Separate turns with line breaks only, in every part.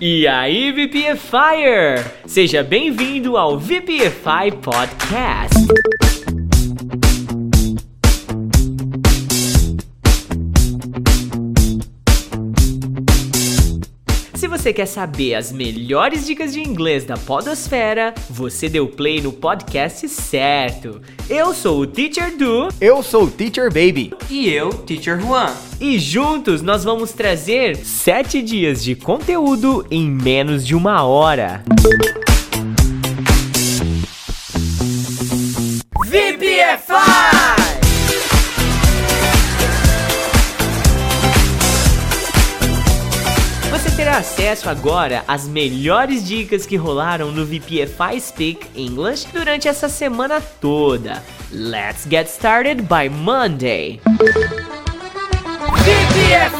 E aí, VPFire! Seja bem-vindo ao VPFI Podcast. Você quer saber as melhores dicas de inglês da Podosfera, você deu play no podcast certo. Eu sou o Teacher Du
Eu sou o Teacher Baby.
E eu, Teacher Juan.
e juntos nós vamos trazer 7 dias de conteúdo em menos de uma hora. VPFI! Terá acesso agora às melhores dicas que rolaram no VPFI Speak English durante essa semana toda. Let's get started by Monday. VPFI!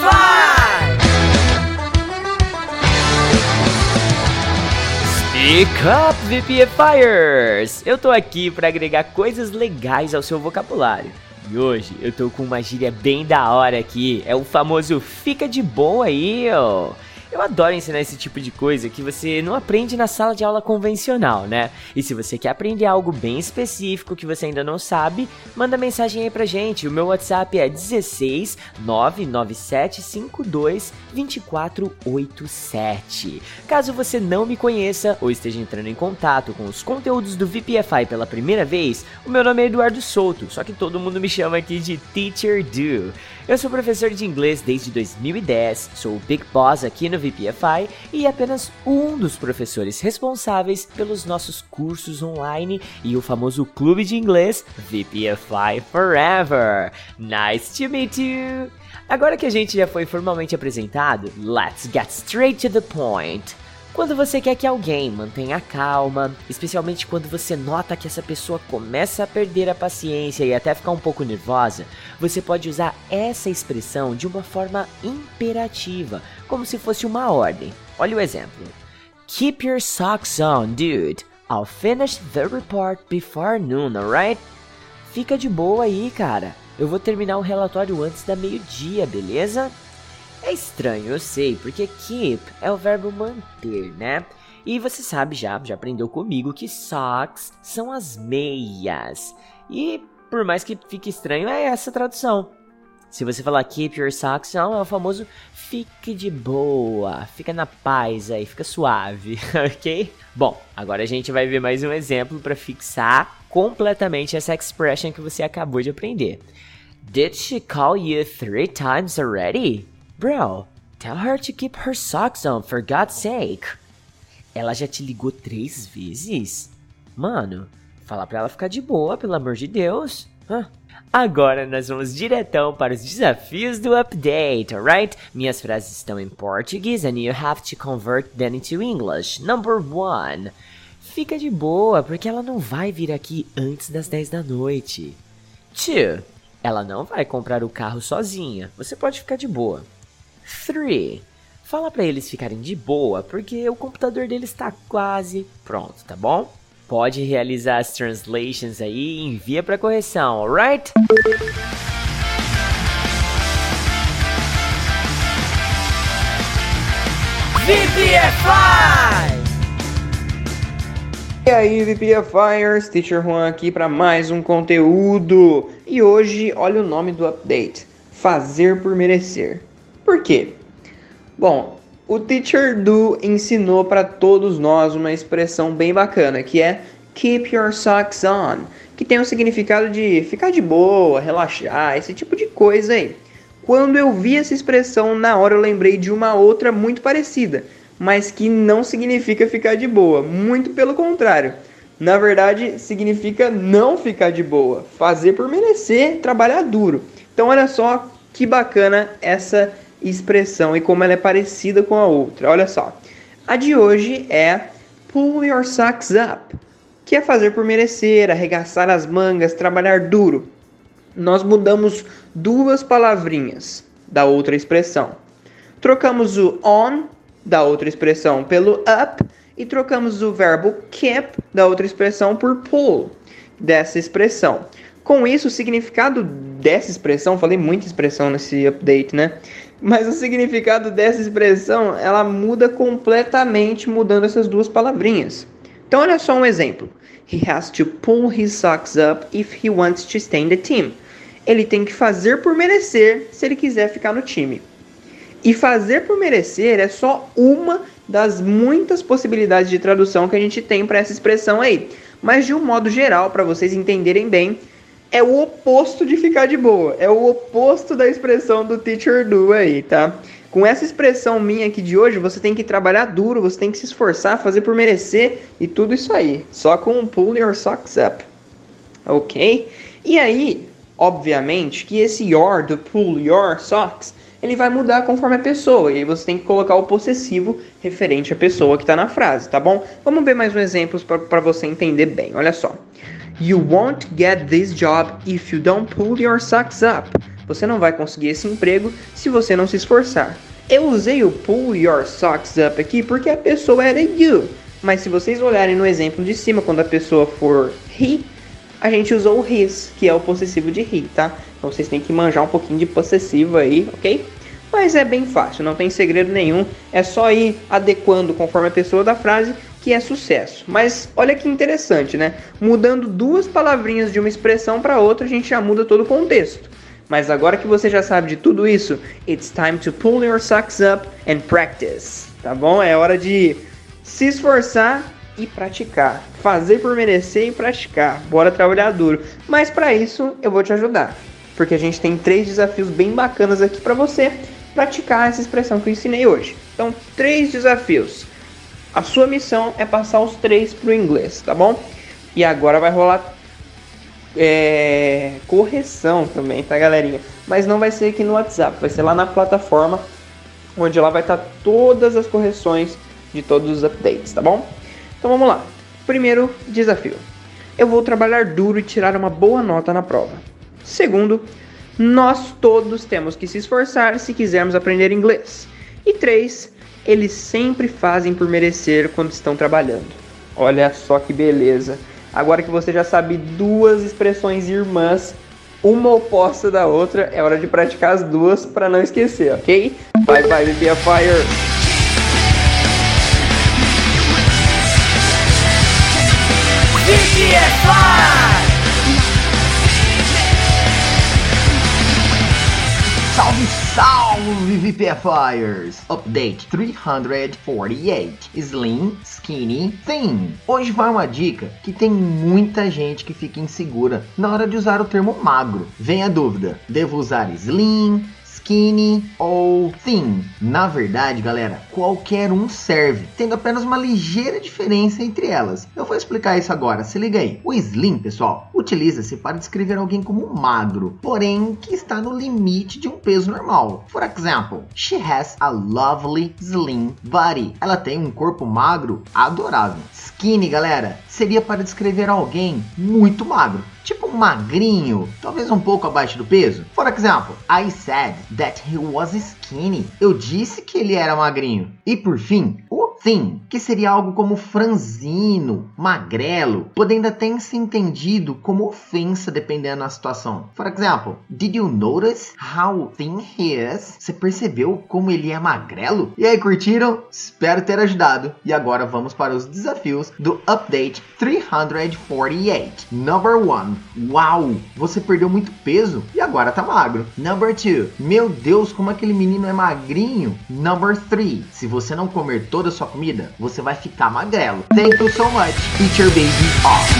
Speak up, VPFires! Eu tô aqui para agregar coisas legais ao seu vocabulário. E hoje eu tô com uma gíria bem da hora aqui, é o famoso fica de boa aí, ó. Eu adoro ensinar esse tipo de coisa que você não aprende na sala de aula convencional, né? E se você quer aprender algo bem específico que você ainda não sabe, manda mensagem aí pra gente. O meu WhatsApp é 16 99752 2487. Caso você não me conheça ou esteja entrando em contato com os conteúdos do VPFI pela primeira vez, o meu nome é Eduardo Souto, só que todo mundo me chama aqui de Teacher Do. Eu sou professor de inglês desde 2010, sou o Big Boss aqui no VPFI e apenas um dos professores responsáveis pelos nossos cursos online e o famoso clube de inglês VPFI Forever. Nice to meet you! Agora que a gente já foi formalmente apresentado, let's get straight to the point. Quando você quer que alguém mantenha a calma, especialmente quando você nota que essa pessoa começa a perder a paciência e até ficar um pouco nervosa, você pode usar essa expressão de uma forma imperativa, como se fosse uma ordem. Olha o exemplo. Keep your socks on, dude. I'll finish the report before noon, alright? Fica de boa aí, cara. Eu vou terminar o relatório antes da meio-dia, beleza? É estranho, eu sei, porque keep é o verbo manter, né? E você sabe já, já aprendeu comigo que socks são as meias. E por mais que fique estranho, é essa tradução. Se você falar keep your socks on, é o famoso fique de boa, fica na paz aí, fica suave, ok? Bom, agora a gente vai ver mais um exemplo para fixar completamente essa expression que você acabou de aprender. Did she call you three times already? Bro, tell her to keep her socks on for God's sake. Ela já te ligou três vezes? Mano, fala pra ela ficar de boa, pelo amor de Deus. Agora nós vamos diretão para os desafios do update, alright? Minhas frases estão em português and you have to convert them into English. Number one. Fica de boa, porque ela não vai vir aqui antes das 10 da noite. Two. Ela não vai comprar o carro sozinha. Você pode ficar de boa. 3. Fala pra eles ficarem de boa, porque o computador deles está quase pronto, tá bom? Pode realizar as translations aí e envia para correção, alright? VPFI!
E aí, VPFires, Teacher Juan aqui para mais um conteúdo. E hoje, olha o nome do update: Fazer por merecer. Por quê? Bom, o Teacher Do ensinou para todos nós uma expressão bem bacana que é Keep your socks on, que tem o significado de ficar de boa, relaxar, esse tipo de coisa aí. Quando eu vi essa expressão, na hora eu lembrei de uma outra muito parecida, mas que não significa ficar de boa, muito pelo contrário. Na verdade, significa não ficar de boa, fazer por merecer, trabalhar duro. Então, olha só que bacana essa expressão e como ela é parecida com a outra. Olha só. A de hoje é pull your socks up, que é fazer por merecer, arregaçar as mangas, trabalhar duro. Nós mudamos duas palavrinhas da outra expressão. Trocamos o on da outra expressão pelo up e trocamos o verbo keep da outra expressão por pull dessa expressão. Com isso, o significado dessa expressão, falei muita expressão nesse update, né? Mas o significado dessa expressão, ela muda completamente mudando essas duas palavrinhas. Então olha só um exemplo. He has to pull his socks up if he wants to stay in the team. Ele tem que fazer por merecer se ele quiser ficar no time. E fazer por merecer é só uma das muitas possibilidades de tradução que a gente tem para essa expressão aí. Mas de um modo geral, para vocês entenderem bem, é o oposto de ficar de boa. É o oposto da expressão do teacher do aí, tá? Com essa expressão minha aqui de hoje, você tem que trabalhar duro, você tem que se esforçar, fazer por merecer e tudo isso aí. Só com pull your socks up. Ok? E aí, obviamente, que esse your do pull your socks ele vai mudar conforme a pessoa. E aí você tem que colocar o possessivo referente à pessoa que está na frase, tá bom? Vamos ver mais um exemplo para você entender bem. Olha só. You won't get this job if you don't pull your socks up. Você não vai conseguir esse emprego se você não se esforçar. Eu usei o pull your socks up aqui porque a pessoa era you. Mas se vocês olharem no exemplo de cima, quando a pessoa for he, a gente usou o his, que é o possessivo de he, tá? Então vocês têm que manjar um pouquinho de possessivo aí, ok? Mas é bem fácil, não tem segredo nenhum, é só ir adequando conforme a pessoa da frase que é sucesso. Mas olha que interessante, né? Mudando duas palavrinhas de uma expressão para outra, a gente já muda todo o contexto. Mas agora que você já sabe de tudo isso, it's time to pull your socks up and practice. Tá bom? É hora de se esforçar e praticar. Fazer por merecer e praticar. Bora trabalhar duro. Mas para isso eu vou te ajudar, porque a gente tem três desafios bem bacanas aqui para você praticar essa expressão que eu ensinei hoje. Então, três desafios. A sua missão é passar os três para o inglês, tá bom? E agora vai rolar é, correção também, tá, galerinha? Mas não vai ser aqui no WhatsApp, vai ser lá na plataforma, onde lá vai estar tá todas as correções de todos os updates, tá bom? Então vamos lá. Primeiro desafio: eu vou trabalhar duro e tirar uma boa nota na prova. Segundo, nós todos temos que se esforçar se quisermos aprender inglês. E três, eles sempre fazem por merecer quando estão trabalhando. Olha só que beleza. Agora que você já sabe duas expressões irmãs, uma oposta da outra, é hora de praticar as duas para não esquecer, ok? Bye bye, BPFire!
BPFI! Salve, salve VPFires! Update 348 Slim, Skinny, Thin. Hoje vai uma dica que tem muita gente que fica insegura na hora de usar o termo magro. Vem a dúvida: devo usar Slim, skinny ou thin. Na verdade, galera, qualquer um serve, tendo apenas uma ligeira diferença entre elas. Eu vou explicar isso agora, se liga aí. O slim, pessoal, utiliza-se para descrever alguém como magro, porém que está no limite de um peso normal. For example, she has a lovely slim body. Ela tem um corpo magro adorável. Skinny, galera, seria para descrever alguém muito magro, tipo magrinho, talvez um pouco abaixo do peso. For example, I said that he was skinny. Eu disse que ele era magrinho. E por fim, o thin, que seria algo como franzino, magrelo, podendo até ser entendido como ofensa dependendo da situação. For example, did you notice how thin he is? Você percebeu como ele é magrelo? E aí, curtiram? Espero ter ajudado. E agora vamos para os desafios do Update 348. Number 1. Uau! Você perdeu muito peso e agora tá magro. Number 2. Meu Deus, como aquele menino é magrinho. Number 3. Se você não comer toda a sua comida, você vai ficar magrelo. Thank you so much. Teacher Baby Off.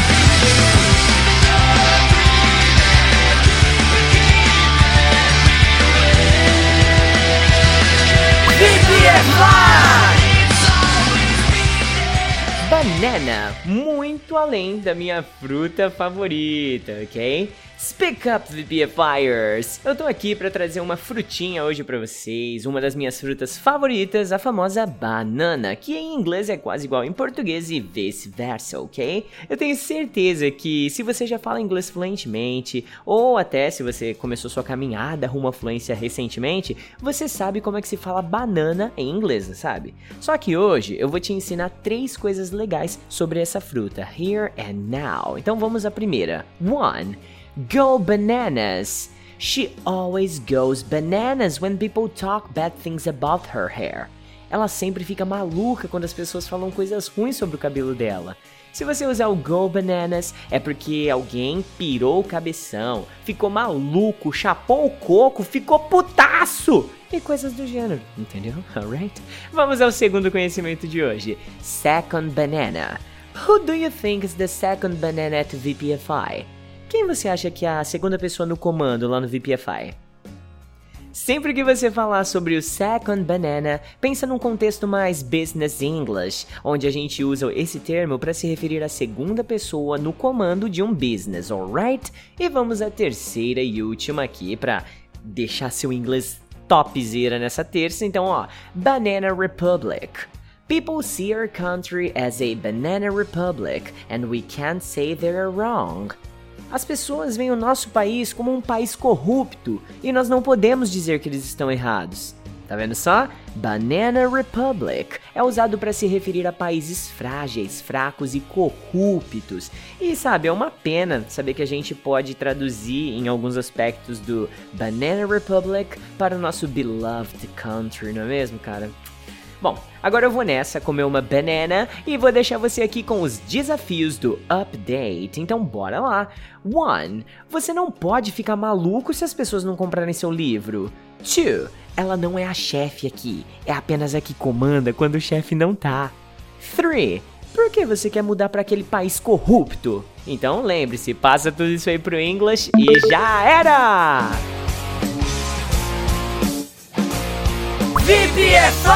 Banana, muito além da minha fruta favorita, ok? Speak Up VPFires! Eu tô aqui para trazer uma frutinha hoje para vocês, uma das minhas frutas favoritas, a famosa banana, que em inglês é quase igual em português e vice-versa, ok? Eu tenho certeza que se você já fala inglês fluentemente, ou até se você começou sua caminhada rumo à fluência recentemente, você sabe como é que se fala banana em inglês, sabe? Só que hoje eu vou te ensinar três coisas legais sobre essa fruta, here and now. Então vamos à primeira. One. Go bananas! She always goes bananas when people talk bad things about her hair. Ela sempre fica maluca quando as pessoas falam coisas ruins sobre o cabelo dela. Se você usar o Go Bananas, é porque alguém pirou o cabeção, ficou maluco, chapou o coco, ficou putaço e coisas do gênero, entendeu? Alright? Vamos ao segundo conhecimento de hoje: Second Banana. Who do you think is the second banana at VPFI? Quem você acha que é a segunda pessoa no comando lá no VPFI? Sempre que você falar sobre o Second Banana, pensa num contexto mais business English, onde a gente usa esse termo para se referir à segunda pessoa no comando de um business, alright? E vamos à terceira e última aqui para deixar seu inglês topzera nessa terça, então ó, Banana Republic. People see our country as a banana republic, and we can't say they're wrong. As pessoas veem o nosso país como um país corrupto e nós não podemos dizer que eles estão errados. Tá vendo só? Banana Republic é usado para se referir a países frágeis, fracos e corruptos. E sabe, é uma pena saber que a gente pode traduzir em alguns aspectos do Banana Republic para o nosso beloved country, não é mesmo, cara? Bom, agora eu vou nessa comer uma banana e vou deixar você aqui com os desafios do update. Então bora lá. 1. Você não pode ficar maluco se as pessoas não comprarem seu livro. 2. Ela não é a chefe aqui, é apenas a que comanda quando o chefe não tá. 3. Por que você quer mudar para aquele país corrupto? Então lembre-se, passa tudo isso aí pro English e já era! VPFI!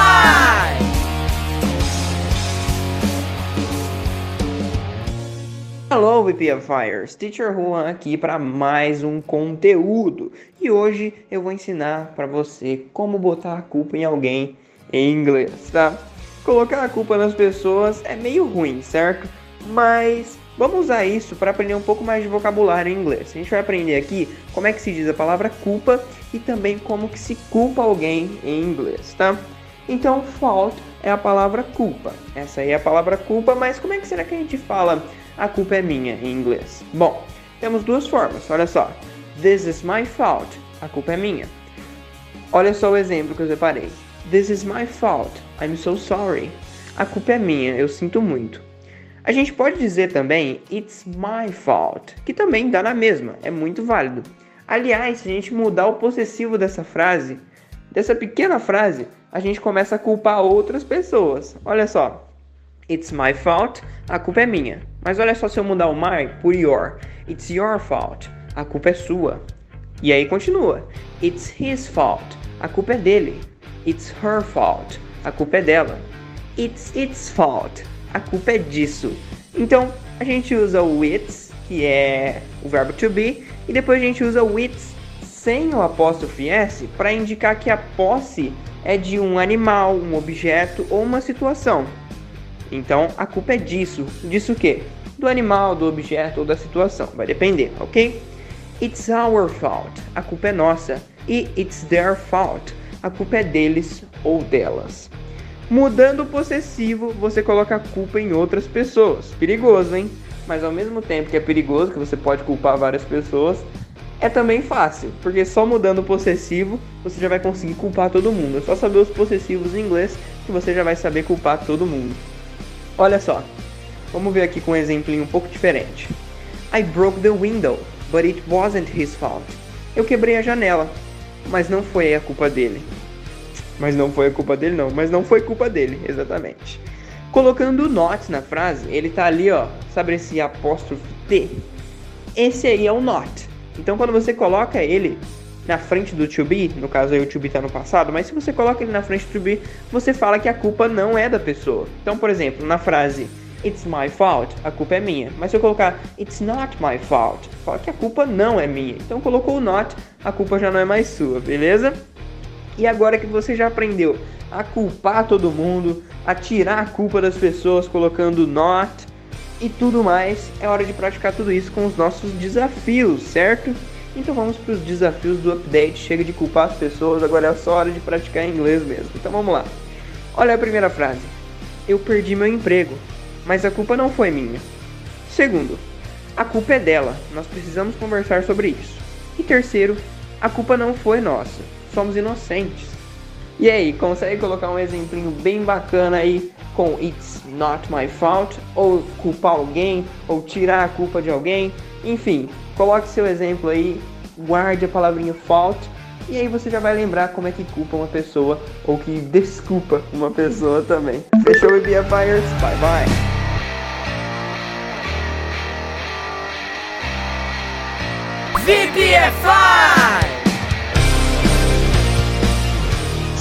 Hello VPFires, Teacher Juan aqui para mais um conteúdo e hoje eu vou ensinar para você como botar a culpa em alguém em inglês, tá? Colocar a culpa nas pessoas é meio ruim, certo? Mas Vamos usar isso para aprender um pouco mais de vocabulário em inglês. A gente vai aprender aqui como é que se diz a palavra culpa e também como que se culpa alguém em inglês, tá? Então, fault é a palavra culpa. Essa aí é a palavra culpa, mas como é que será que a gente fala a culpa é minha em inglês? Bom, temos duas formas, olha só. This is my fault. A culpa é minha. Olha só o exemplo que eu separei. This is my fault. I'm so sorry. A culpa é minha, eu sinto muito. A gente pode dizer também It's my fault, que também dá na mesma, é muito válido. Aliás, se a gente mudar o possessivo dessa frase, dessa pequena frase, a gente começa a culpar outras pessoas. Olha só. It's my fault, a culpa é minha. Mas olha só se eu mudar o my por your. It's your fault, a culpa é sua. E aí continua. It's his fault, a culpa é dele. It's her fault, a culpa é dela. It's its fault, a culpa é disso. Então, a gente usa o it's, que é o verbo to be, e depois a gente usa o it's sem o apóstrofe s para indicar que a posse é de um animal, um objeto ou uma situação. Então, a culpa é disso. Disso o quê? Do animal, do objeto ou da situação. Vai depender, ok? It's our fault. A culpa é nossa. E it's their fault. A culpa é deles ou delas. Mudando o possessivo, você coloca a culpa em outras pessoas. Perigoso, hein? Mas ao mesmo tempo que é perigoso, que você pode culpar várias pessoas, é também fácil, porque só mudando o possessivo você já vai conseguir culpar todo mundo. É só saber os possessivos em inglês que você já vai saber culpar todo mundo. Olha só, vamos ver aqui com um exemplinho um pouco diferente. I broke the window, but it wasn't his fault. Eu quebrei a janela, mas não foi a culpa dele. Mas não foi a culpa dele, não. Mas não foi culpa dele, exatamente. Colocando o not na frase, ele tá ali, ó. Sabe esse apóstrofe T? Esse aí é o not. Então quando você coloca ele na frente do to be, no caso aí o to be tá no passado, mas se você coloca ele na frente do to be, você fala que a culpa não é da pessoa. Então, por exemplo, na frase It's my fault, a culpa é minha. Mas se eu colocar It's not my fault, fala que a culpa não é minha. Então colocou o not, a culpa já não é mais sua, beleza? E agora que você já aprendeu a culpar todo mundo, a tirar a culpa das pessoas colocando not e tudo mais, é hora de praticar tudo isso com os nossos desafios, certo? Então vamos para os desafios do update. Chega de culpar as pessoas, agora é só hora de praticar inglês mesmo. Então vamos lá. Olha a primeira frase. Eu perdi meu emprego, mas a culpa não foi minha. Segundo, a culpa é dela. Nós precisamos conversar sobre isso. E terceiro, a culpa não foi nossa. Somos inocentes. E aí, consegue colocar um exemplinho bem bacana aí com It's not my fault? Ou culpar alguém? Ou tirar a culpa de alguém? Enfim, coloque seu exemplo aí, guarde a palavrinha fault e aí você já vai lembrar como é que culpa uma pessoa ou que desculpa uma pessoa também. Fechou, BFIers? Bye bye!
VPFI!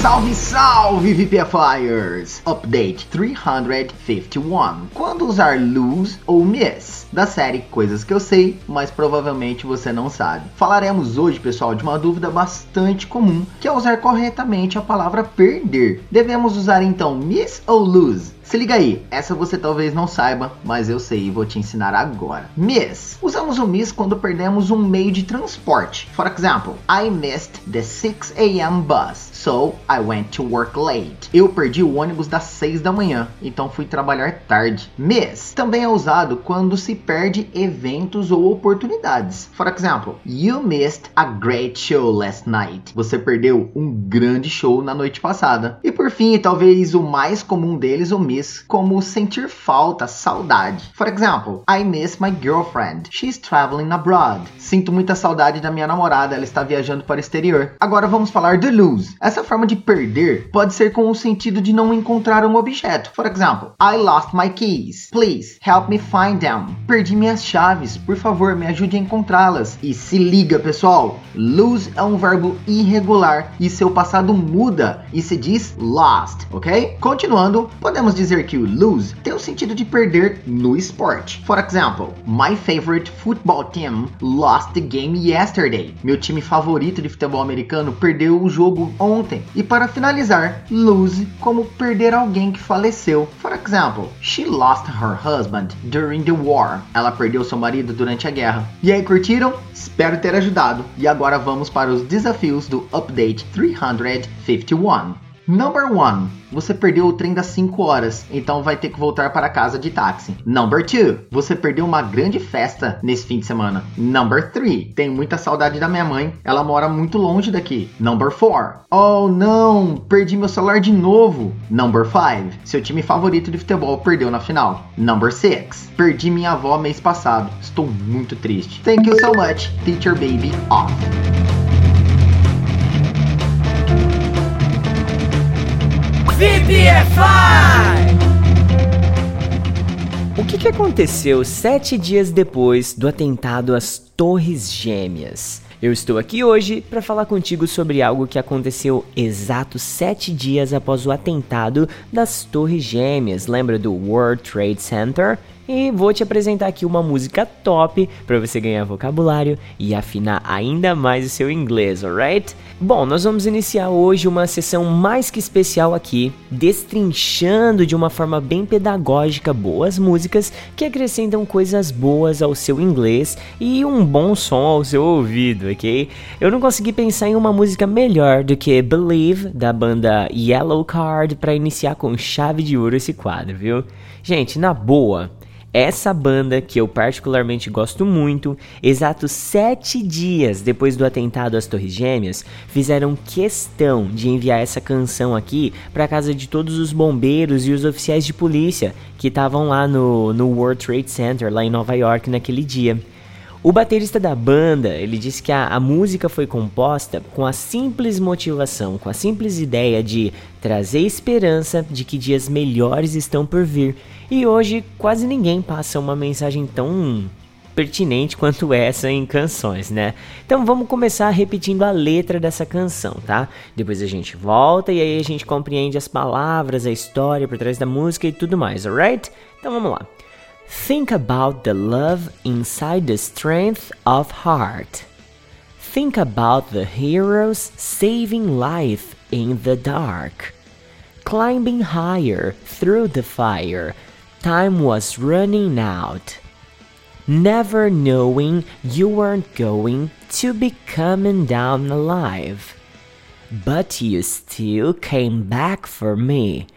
Salve, salve VPFires! Update 351. Quando usar lose ou miss? Da série Coisas que eu sei, mas provavelmente você não sabe. Falaremos hoje, pessoal, de uma dúvida bastante comum, que é usar corretamente a palavra perder. Devemos usar então miss ou lose? Se liga aí, essa você talvez não saiba, mas eu sei e vou te ensinar agora. Miss. Usamos o miss quando perdemos um meio de transporte. For example, I missed the 6 a.m. bus, so I went to work late. Eu perdi o ônibus das 6 da manhã, então fui trabalhar tarde. Miss também é usado quando se perde eventos ou oportunidades. For example, you missed a great show last night. Você perdeu um grande show na noite passada. E por fim, talvez o mais comum deles, o miss como sentir falta, saudade. For example, I miss my girlfriend. She's traveling abroad. Sinto muita saudade da minha namorada, ela está viajando para o exterior. Agora vamos falar de lose. Essa forma de perder pode ser com o sentido de não encontrar um objeto. For example, I lost my keys. Please help me find them. Perdi minhas chaves, por favor, me ajude a encontrá-las. E se liga, pessoal, lose é um verbo irregular e seu passado muda e se diz lost, ok? Continuando, podemos dizer que o lose tem o sentido de perder no esporte. For example, my favorite football team lost the game yesterday. Meu time favorito de futebol americano perdeu o jogo ontem. E para finalizar, lose como perder alguém que faleceu. For example, she lost her husband during the war. Ela perdeu seu marido durante a guerra. E aí, curtiram? Espero ter ajudado. E agora vamos para os desafios do Update 351. Number 1. Você perdeu o trem das 5 horas, então vai ter que voltar para casa de táxi. Number 2. Você perdeu uma grande festa nesse fim de semana. Number 3. Tenho muita saudade da minha mãe, ela mora muito longe daqui. Number 4. Oh não, perdi meu celular de novo. Number 5. Seu time favorito de futebol perdeu na final. Number 6. Perdi minha avó mês passado. Estou muito triste. Thank you so much, Teacher Baby Off.
VPFI! O que, que aconteceu sete dias depois do atentado às Torres Gêmeas? Eu estou aqui hoje para falar contigo sobre algo que aconteceu exatos sete dias após o atentado das Torres Gêmeas. Lembra do World Trade Center? E vou te apresentar aqui uma música top para você ganhar vocabulário e afinar ainda mais o seu inglês, alright? Bom, nós vamos iniciar hoje uma sessão mais que especial aqui, destrinchando de uma forma bem pedagógica boas músicas que acrescentam coisas boas ao seu inglês e um bom som ao seu ouvido, ok? Eu não consegui pensar em uma música melhor do que Believe da banda Yellow Card para iniciar com chave de ouro esse quadro, viu? Gente, na boa, essa banda, que eu particularmente gosto muito, exatos sete dias depois do atentado às Torres Gêmeas, fizeram questão de enviar essa canção aqui para casa de todos os bombeiros e os oficiais de polícia que estavam lá no, no World Trade Center, lá em Nova York, naquele dia. O baterista da banda, ele disse que a, a, música foi composta com a simples motivação, com a simples ideia de trazer esperança de que dias melhores estão por vir. E hoje quase ninguém passa uma mensagem tão pertinente quanto essa em canções, né? Então vamos começar repetindo a letra dessa canção, tá? Depois a gente volta e aí a gente compreende as palavras, a história por trás da música e tudo mais, alright? Então vamos lá. Think about the love inside the strength of heart. Think about the heroes saving life in the dark. Climbing higher through the fire, time was running out. Never knowing you weren't going to be coming down alive. But you still came back for me.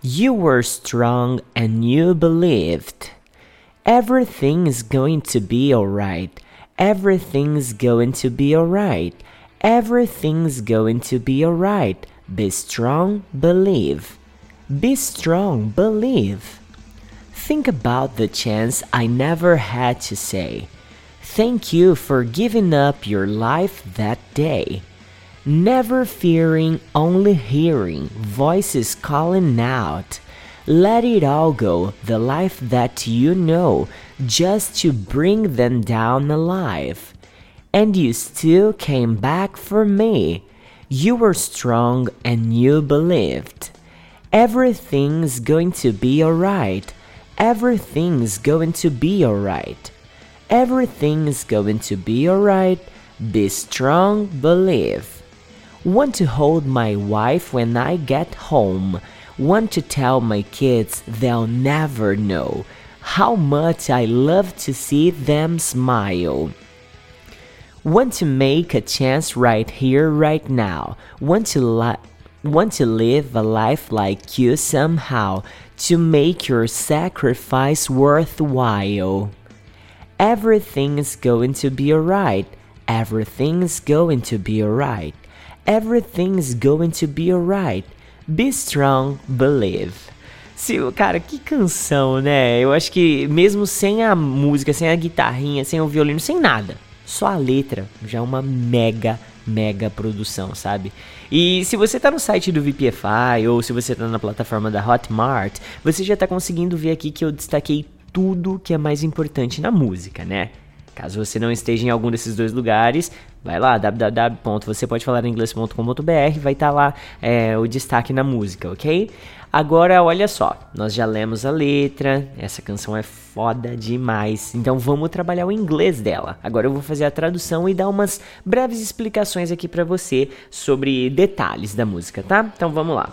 You were strong and you believed. Everything is going to be alright. Everything's going to be alright. Everything's going to be alright. Be strong, believe. Be strong, believe. Think about the chance I never had to say. Thank you for giving up your life that day. Never fearing, only hearing voices calling out. Let it all go, the life that you know, just to bring them down alive. And you still came back for me. You were strong and you believed. Everything's going to be alright. Everything's going to be alright. Everything's going to be alright. Be strong, believe. Want to hold my wife when I get home. Want to tell my kids they'll never know how much I love to see them smile. Want to make a chance right here, right now. Want to li- want to live a life like you somehow to make your sacrifice worthwhile. Everything's going to be alright. Everything's going to be alright. Everything's going to be alright. Be strong, believe. Se, cara, que canção, né? Eu acho que mesmo sem a música, sem a guitarrinha, sem o violino, sem nada, só a letra já é uma mega, mega produção, sabe? E se você tá no site do VPFI ou se você tá na plataforma da Hotmart, você já tá conseguindo ver aqui que eu destaquei tudo que é mais importante na música, né? Caso você não esteja em algum desses dois lugares, vai lá, www.vocêpodefalaringlês.com.br, vai estar tá lá é, o destaque na música, ok? Agora, olha só, nós já lemos a letra, essa canção é foda demais, então vamos trabalhar o inglês dela. Agora eu vou fazer a tradução e dar umas breves explicações aqui para você sobre detalhes da música, tá? Então vamos lá.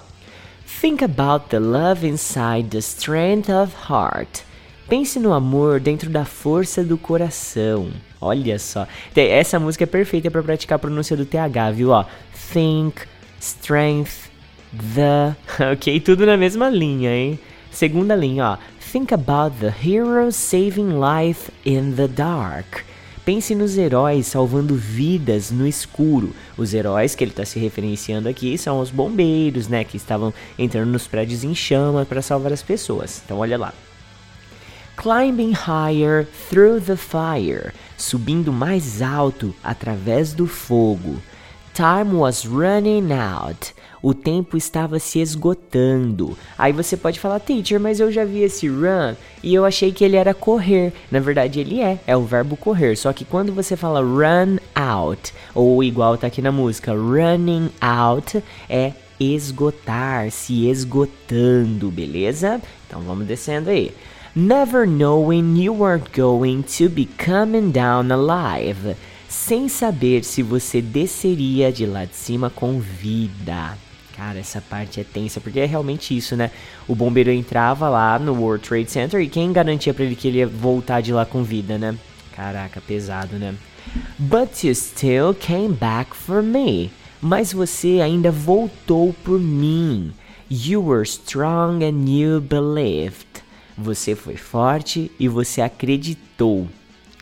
Think about the love inside the strength of heart. Pense no amor dentro da força do coração. Olha só. Essa música é perfeita para praticar a pronúncia do TH, viu? Ó, think, strength, the. Ok? Tudo na mesma linha, hein? Segunda linha, ó. Think about the heroes saving life in the dark. Pense nos heróis salvando vidas no escuro. Os heróis que ele está se referenciando aqui são os bombeiros, né? Que estavam entrando nos prédios em chamas para salvar as pessoas. Então, olha lá. Climbing higher through the fire, subindo mais alto através do fogo. Time was running out. O tempo estava se esgotando. Aí você pode falar, teacher, mas eu já vi esse run e eu achei que ele era correr. Na verdade, ele é, é o verbo correr. Só que quando você fala run out, ou igual tá aqui na música, running out, é esgotar, se esgotando, beleza? Então vamos descendo aí never knowing you weren't going to be coming down alive, sem saber se você desceria de lá de cima com vida. Cara, essa parte é tensa, porque é realmente isso, né? O bombeiro entrava lá no World Trade Center e quem garantia para ele que ele ia voltar de lá com vida, né? Caraca, pesado, né? But you still came back for me. Mas você ainda voltou por mim. You were strong and you believed. Você foi forte e você acreditou.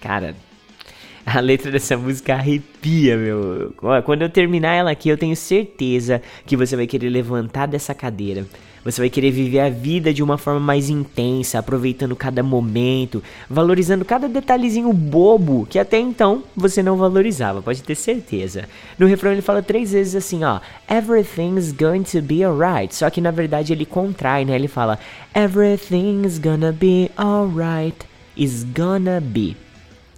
Cara, a letra dessa música arrepia, meu. Quando eu terminar ela aqui, eu tenho certeza que você vai querer levantar dessa cadeira você vai querer viver a vida de uma forma mais intensa, aproveitando cada momento, valorizando cada detalhezinho bobo que até então você não valorizava, pode ter certeza. No refrão ele fala três vezes assim, ó, everything's going to be alright. Só que na verdade ele contrai, né? Ele fala everything's gonna be alright. Is gonna be.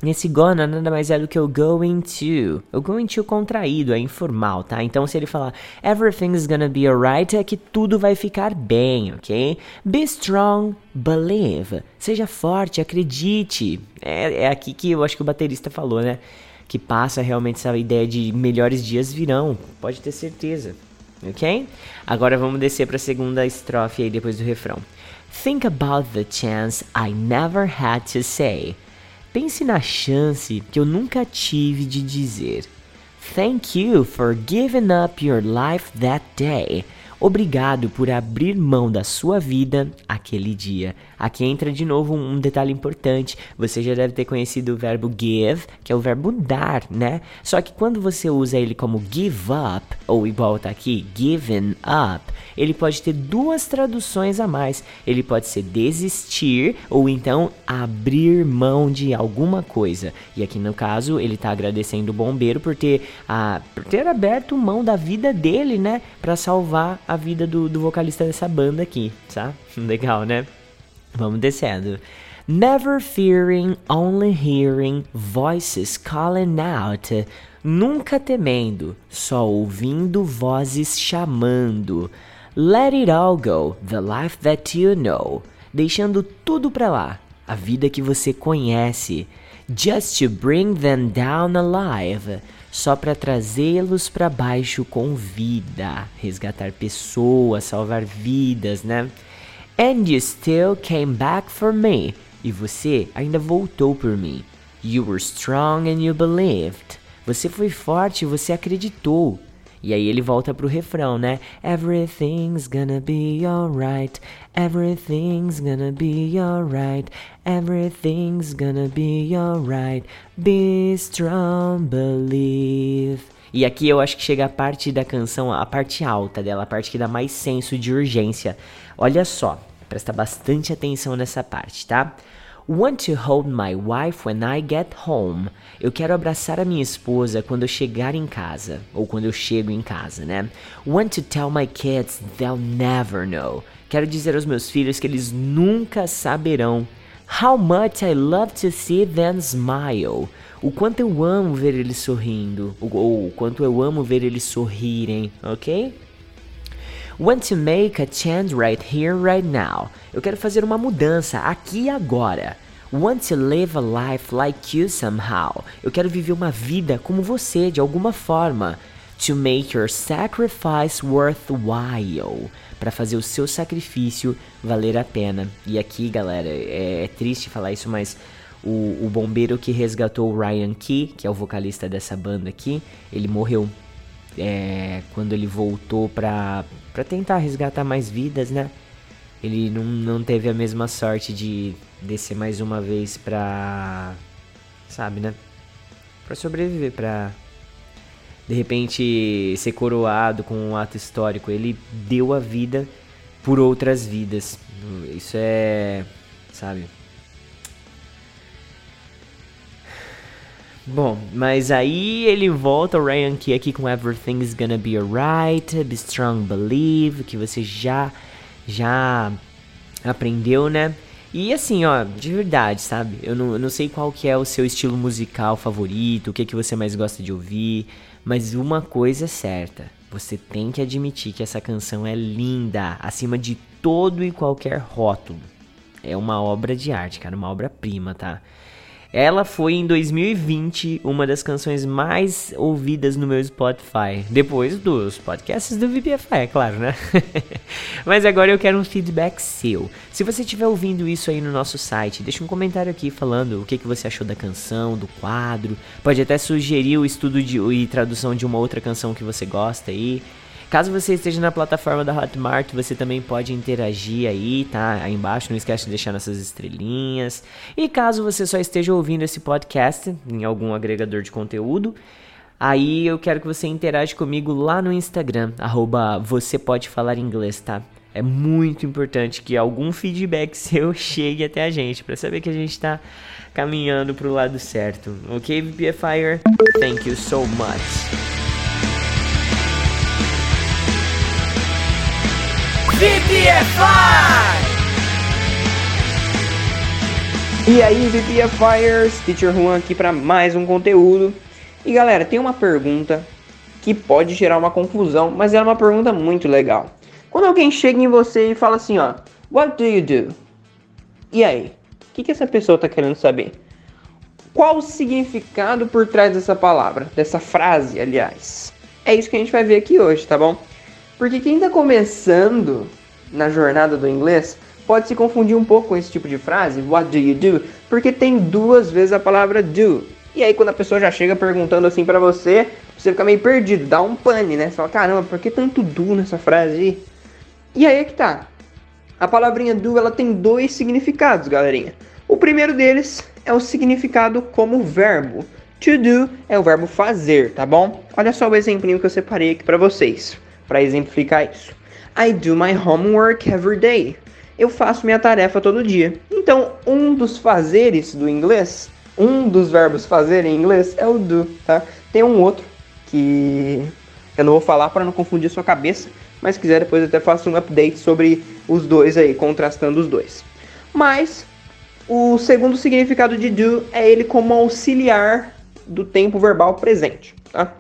Esse gonna nada mais é do que o going to. O going to contraído, é informal, tá? Então se ele falar everything's gonna be alright, é que tudo vai ficar bem, ok? Be strong, believe. Seja forte, acredite. É, é aqui que eu acho que o baterista falou, né? Que passa realmente essa ideia de melhores dias virão. Pode ter certeza. Ok? Agora vamos descer para a segunda estrofe aí depois do refrão. Think about the chance I never had to say. Pense na chance que eu nunca tive de dizer. Thank you for giving up your life that day. Obrigado por abrir mão da sua vida aquele dia. Aqui entra de novo um detalhe importante. Você já deve ter conhecido o verbo give, que é o verbo dar, né? Só que quando você usa ele como give up, ou igual tá aqui, given up, ele pode ter duas traduções a mais. Ele pode ser desistir ou então abrir mão de alguma coisa. E aqui no caso, ele tá agradecendo o bombeiro por ter, a, por ter aberto mão da vida dele, né? Para salvar a vida do, do vocalista dessa banda aqui, tá? Legal, né? Vamos descendo. Never fearing, only hearing voices calling out. Nunca temendo, só ouvindo vozes chamando. Let it all go, the life that you know. Deixando tudo pra lá, a vida que você conhece. Just to bring them down alive. Só para trazê-los para baixo com vida. Resgatar pessoas, salvar vidas, né? And you still came back for me. E você ainda voltou por mim. You were strong and you believed. Você foi forte você acreditou. E aí ele volta pro refrão, né? Everything's gonna be alright. Everything's gonna be alright. Everything's gonna be alright. Be strong, believe. E aqui eu acho que chega a parte da canção, a parte alta dela, a parte que dá mais senso de urgência. Olha só, Presta bastante atenção nessa parte, tá? Want to hold my wife when I get home. Eu quero abraçar a minha esposa quando eu chegar em casa, ou quando eu chego em casa, né? Want to tell my kids they'll never know. Quero dizer aos meus filhos que eles nunca saberão. How much I love to see them smile. O quanto eu amo ver eles sorrindo, ou o quanto eu amo ver eles sorrirem, ok? Want to make a change right here, right now. Eu quero fazer uma mudança aqui e agora. Want to live a life like you somehow. Eu quero viver uma vida como você, de alguma forma. To make your sacrifice worthwhile. Para fazer o seu sacrifício valer a pena. E aqui, galera, é, é triste falar isso, mas o, o bombeiro que resgatou o Ryan Key, que é o vocalista dessa banda aqui, ele morreu é, quando ele voltou pra, pra tentar resgatar mais vidas, né? Ele não, não teve a mesma sorte de descer mais uma vez pra. Sabe, né? Pra sobreviver, pra. De repente ser coroado com um ato histórico. Ele deu a vida por outras vidas. Isso é. Sabe? Bom, mas aí ele volta, o Ryan Key aqui com Everything's Gonna Be Alright, Be Strong Believe, que você já, já aprendeu, né? E assim, ó, de verdade, sabe? Eu não, eu não sei qual que é o seu estilo musical favorito, o que, que você mais gosta de ouvir, mas uma coisa é certa, você tem que admitir que essa canção é linda, acima de todo e qualquer rótulo. É uma obra de arte, cara, uma obra-prima, tá? Ela foi em 2020 uma das canções mais ouvidas no meu Spotify. Depois dos podcasts do VPFI, é claro, né? Mas agora eu quero um feedback seu. Se você estiver ouvindo isso aí no nosso site, deixa um comentário aqui falando o que, que você achou da canção, do quadro. Pode até sugerir o estudo de, e tradução de uma outra canção que você gosta aí. Caso você esteja na plataforma da Hotmart, você também pode interagir aí, tá? Aí embaixo, não esquece de deixar nossas estrelinhas. E caso você só esteja ouvindo esse podcast em algum agregador de conteúdo, aí eu quero que você interage comigo lá no Instagram, arroba você pode falar inglês, tá? É muito importante que algum feedback seu chegue até a gente, para saber que a gente está caminhando para o lado certo. Ok, VPFire? Thank you so much.
VPFI! E aí, VPFires, Teacher Juan aqui para mais um conteúdo. E galera, tem uma pergunta que pode gerar uma confusão, mas é uma pergunta muito legal. Quando alguém chega em você e fala assim, ó, What do you do? E aí? O que, que essa pessoa está querendo saber? Qual o significado por trás dessa palavra, dessa frase, aliás? É isso que a gente vai ver aqui hoje, tá bom? Porque quem está começando na jornada do inglês pode se confundir um pouco com esse tipo de frase, what do you do? Porque tem duas vezes a palavra do. E aí quando a pessoa já chega perguntando assim para você, você fica meio perdido, dá um pane, né? Você fala, caramba, por que tanto do nessa frase aí? E aí é que tá. A palavrinha do ela tem dois significados, galerinha. O primeiro deles é o significado como verbo. To do é o verbo fazer, tá bom? Olha só o exemplinho que eu separei aqui para vocês, para exemplificar isso. I do my homework every day. Eu faço minha tarefa todo dia. Então, um dos fazeres do inglês, um dos verbos fazer em inglês é o do, tá? Tem um outro que eu não vou falar para não confundir sua cabeça, mas se quiser depois eu até faço um update sobre os dois aí, contrastando os dois. Mas o segundo significado de do é ele como auxiliar do tempo verbal presente, tá?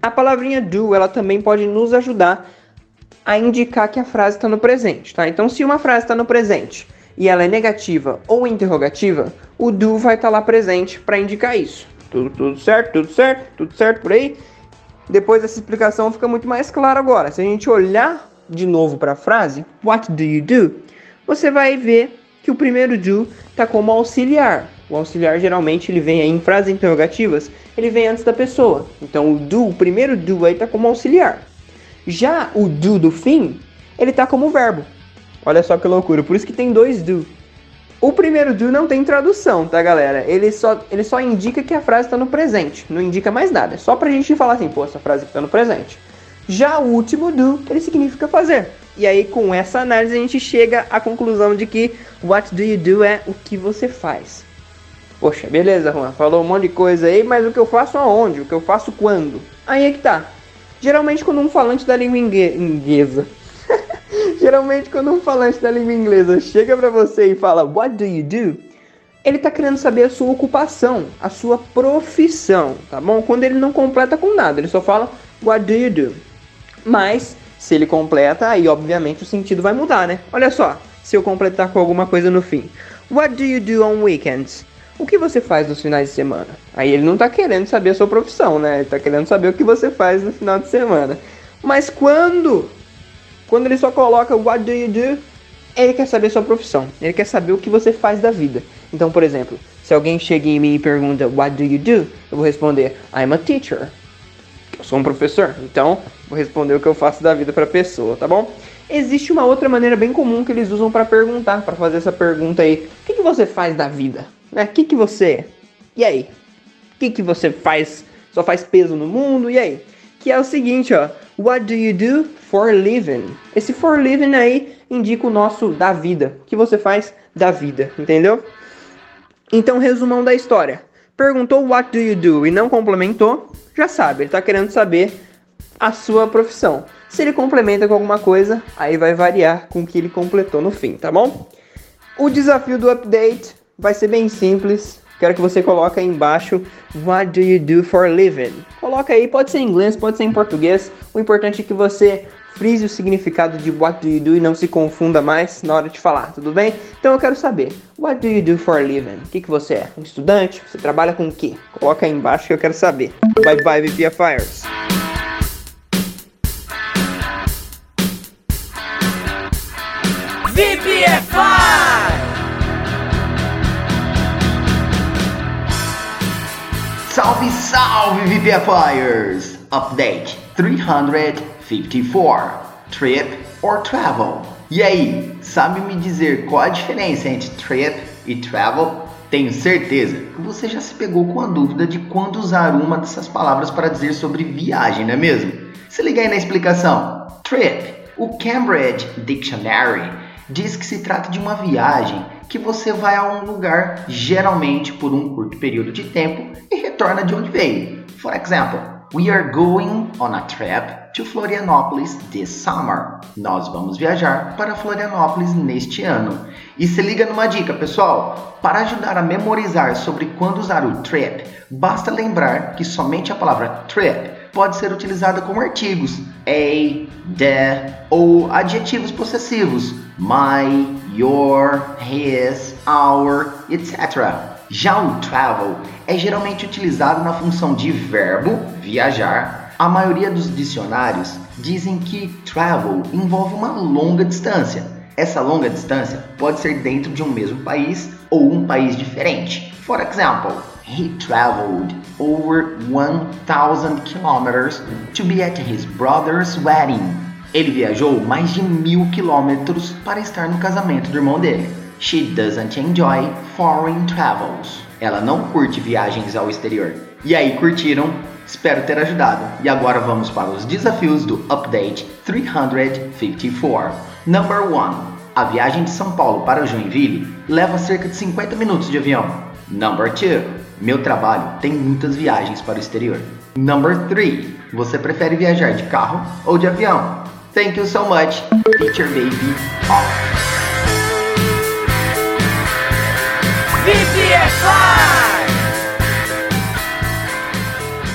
A palavrinha do, ela também pode nos ajudar a indicar que a frase está no presente, tá? Então, se uma frase está no presente e ela é negativa ou interrogativa, o do vai estar tá lá presente para indicar isso. Tudo, tudo certo, tudo certo, tudo certo por aí? Depois dessa explicação fica muito mais claro agora. Se a gente olhar de novo para a frase, what do you do? Você vai ver que o primeiro do está como auxiliar. O auxiliar geralmente ele vem em frases interrogativas, ele vem antes da pessoa. Então o do, o primeiro do aí está como auxiliar. Já o do do fim, ele está como verbo. Olha só que loucura, por isso que tem dois do. O primeiro do não tem tradução, tá, galera? Ele só, ele só indica que a frase está no presente, não indica mais nada. É só pra gente falar assim, pô, essa frase está no presente. Já o último do, ele significa fazer. E aí, com essa análise, a gente chega à conclusão de que what do you do é o que você faz. Poxa, beleza, Juan, falou um monte de coisa aí, mas o que eu faço aonde? O que eu faço quando? Aí é que tá. Geralmente, quando um falante da língua inglesa. Geralmente, quando um falante da língua inglesa chega pra você e fala what do you do? Ele tá querendo saber a sua ocupação, a sua profissão, tá bom? Quando ele não completa com nada, ele só fala what do you do? Mas se ele completa, aí obviamente o sentido vai mudar, né? Olha só, se eu completar com alguma coisa no fim. What do you do on weekends? O que você faz nos finais de semana? Aí ele não tá querendo saber a sua profissão, né? Ele tá querendo saber o que você faz no final de semana. Mas quando quando ele só coloca what do you do, ele quer saber a sua profissão. Ele quer saber o que você faz da vida. Então, por exemplo, se alguém chega em mim e pergunta what do you do, eu vou responder I'm a teacher eu sou um professor, então vou responder o que eu faço da vida para a pessoa, tá bom? Existe uma outra maneira bem comum que eles usam para perguntar, para fazer essa pergunta aí: o que, que você faz da vida? Né? Que, que você. E aí? Que, que você faz? Só faz peso no mundo? E aí? Que é o seguinte, ó. What do you do for living? Esse for living aí indica o nosso da vida. O que você faz da vida, entendeu? Então, resumão da história. Perguntou what do you do e não complementou, já sabe, ele está querendo saber a sua profissão. Se ele complementa com alguma coisa, aí vai variar com o que ele completou no fim, tá bom? O desafio do update vai ser bem simples. Quero que você coloque aí embaixo What do you do for a living? Coloca aí, pode ser em inglês, pode ser em português. O importante é que você frise o significado de what do you do e não se confunda mais na hora de falar, tudo bem? Então eu quero saber, what do you do for a living? O que, que você é? Um estudante? Você trabalha com o quê? Coloca aí embaixo que eu quero saber. Bye bye, VPFires.
VPFI! Salve, salve, VPFires! Update 300 54. Trip or travel. E aí, sabe me dizer qual a diferença entre trip e travel? Tenho certeza que você já se pegou com a dúvida de quando usar uma dessas palavras para dizer sobre viagem, não é mesmo? Se liga aí na explicação. Trip. O Cambridge Dictionary diz que se trata de uma viagem que você vai a um lugar geralmente por um curto período de tempo e retorna de onde veio. For example, we are going on a trip to Florianópolis this summer. Nós vamos viajar para Florianópolis neste ano. E se liga numa dica, pessoal. Para ajudar a memorizar sobre quando usar o trip, basta lembrar que somente a palavra trip pode ser utilizada como artigos, a, the ou adjetivos possessivos, my, your, his, our, etc. Já o travel é geralmente utilizado na função de verbo, viajar, a maioria dos dicionários dizem que travel envolve uma longa distância. Essa longa distância pode ser dentro de um mesmo país ou um país diferente. For example, he traveled over 1,000 kilometers to be at his brother's wedding. Ele viajou mais de mil quilômetros para estar no casamento do irmão dele. She doesn't enjoy foreign travels. Ela não curte viagens ao exterior. E aí, curtiram? Espero ter ajudado. E agora vamos para os desafios do Update 354. Number 1. A viagem de São Paulo para Joinville leva cerca de 50 minutos de avião. Number 2. Meu trabalho tem muitas viagens para o exterior. Number 3. Você prefere viajar de carro ou de avião? Thank you so much. Teacher Baby off.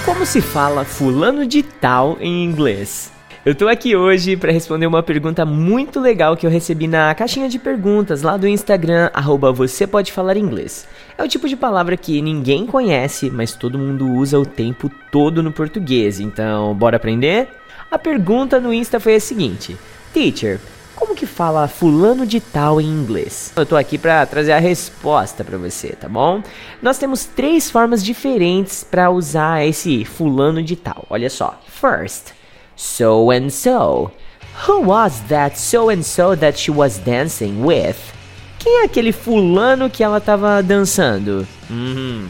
Como se fala fulano de tal em inglês? Eu tô aqui hoje para responder uma pergunta muito legal que eu recebi na caixinha de perguntas lá do Instagram, arroba você pode falar inglês. É o tipo de palavra que ninguém conhece, mas todo mundo usa o tempo todo no português, então bora aprender? A pergunta no Insta foi a seguinte: Teacher, como que fala fulano de tal em inglês? Eu tô aqui para trazer a resposta para você, tá bom? Nós temos três formas diferentes para usar esse fulano de tal. Olha só. First, so and so. Who was that so and so that she was dancing with? Quem é aquele fulano que ela tava dançando? Hum.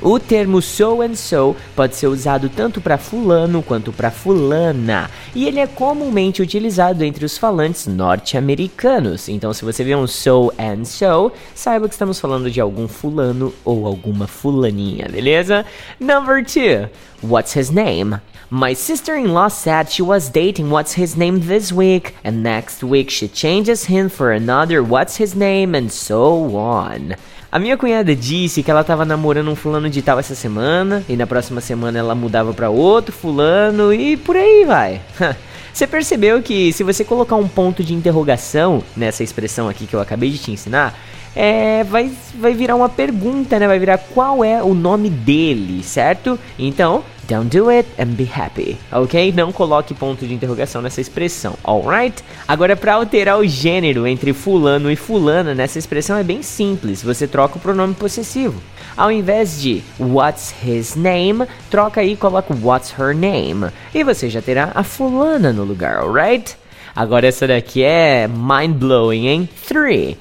O termo so and so pode ser usado tanto para fulano quanto para fulana, e ele é comumente utilizado entre os falantes norte-americanos. Então, se você vê um so and so, saiba que estamos falando de algum fulano ou alguma fulaninha, beleza? Number two, what's his name? My sister-in-law said she was dating what's his name this week, and next week she changes him for another what's his name, and so on. A minha cunhada disse que ela tava namorando um fulano de tal essa semana, e na próxima semana ela mudava para outro fulano, e por aí vai. Você percebeu que se você colocar um ponto de interrogação nessa expressão aqui que eu acabei de te ensinar, é, vai, vai virar uma pergunta, né? Vai virar qual é o nome dele, certo? Então, don't do it and be happy, ok? Não coloque ponto de interrogação nessa expressão, alright? Agora, para alterar o gênero entre fulano e fulana nessa expressão é bem simples, você troca o pronome possessivo. Ao invés de what's his name, troca aí e coloca what's her name. E você já terá a fulana no lugar, alright? Agora essa daqui é mind blowing, hein? 3.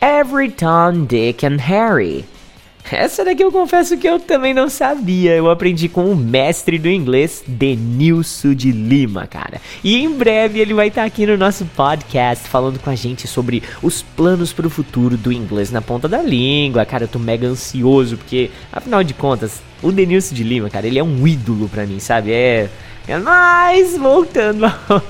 Every Tom, Dick and Harry. Essa daqui eu confesso que eu também não sabia. Eu aprendi com o mestre do inglês, Denilson de Lima, cara. E em breve ele vai estar aqui no nosso podcast falando com a gente sobre os planos para o futuro do inglês na ponta da língua. Cara, eu tô mega ansioso porque, afinal de contas, o Denilson de Lima, cara, ele é um ídolo para mim, sabe? É. É Mas voltando ao,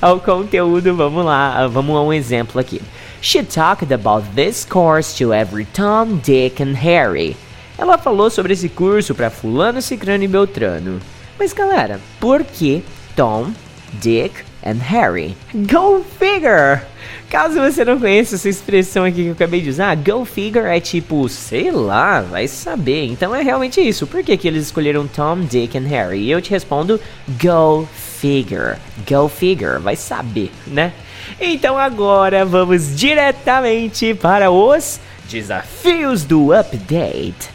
ao conteúdo, vamos lá, vamos a um exemplo aqui. She talked about this course to every Tom, Dick and Harry. Ela falou sobre esse curso para fulano, cicrano e beltrano. Mas galera, por que Tom, Dick and Harry? Go figure! Caso você não conheça essa expressão aqui que eu acabei de usar, go figure é tipo, sei lá, vai saber. Então é realmente isso. Por que, que eles escolheram Tom, Dick and Harry? E eu te respondo, go figure. Go figure, vai saber, né? Então agora vamos diretamente para os desafios do update.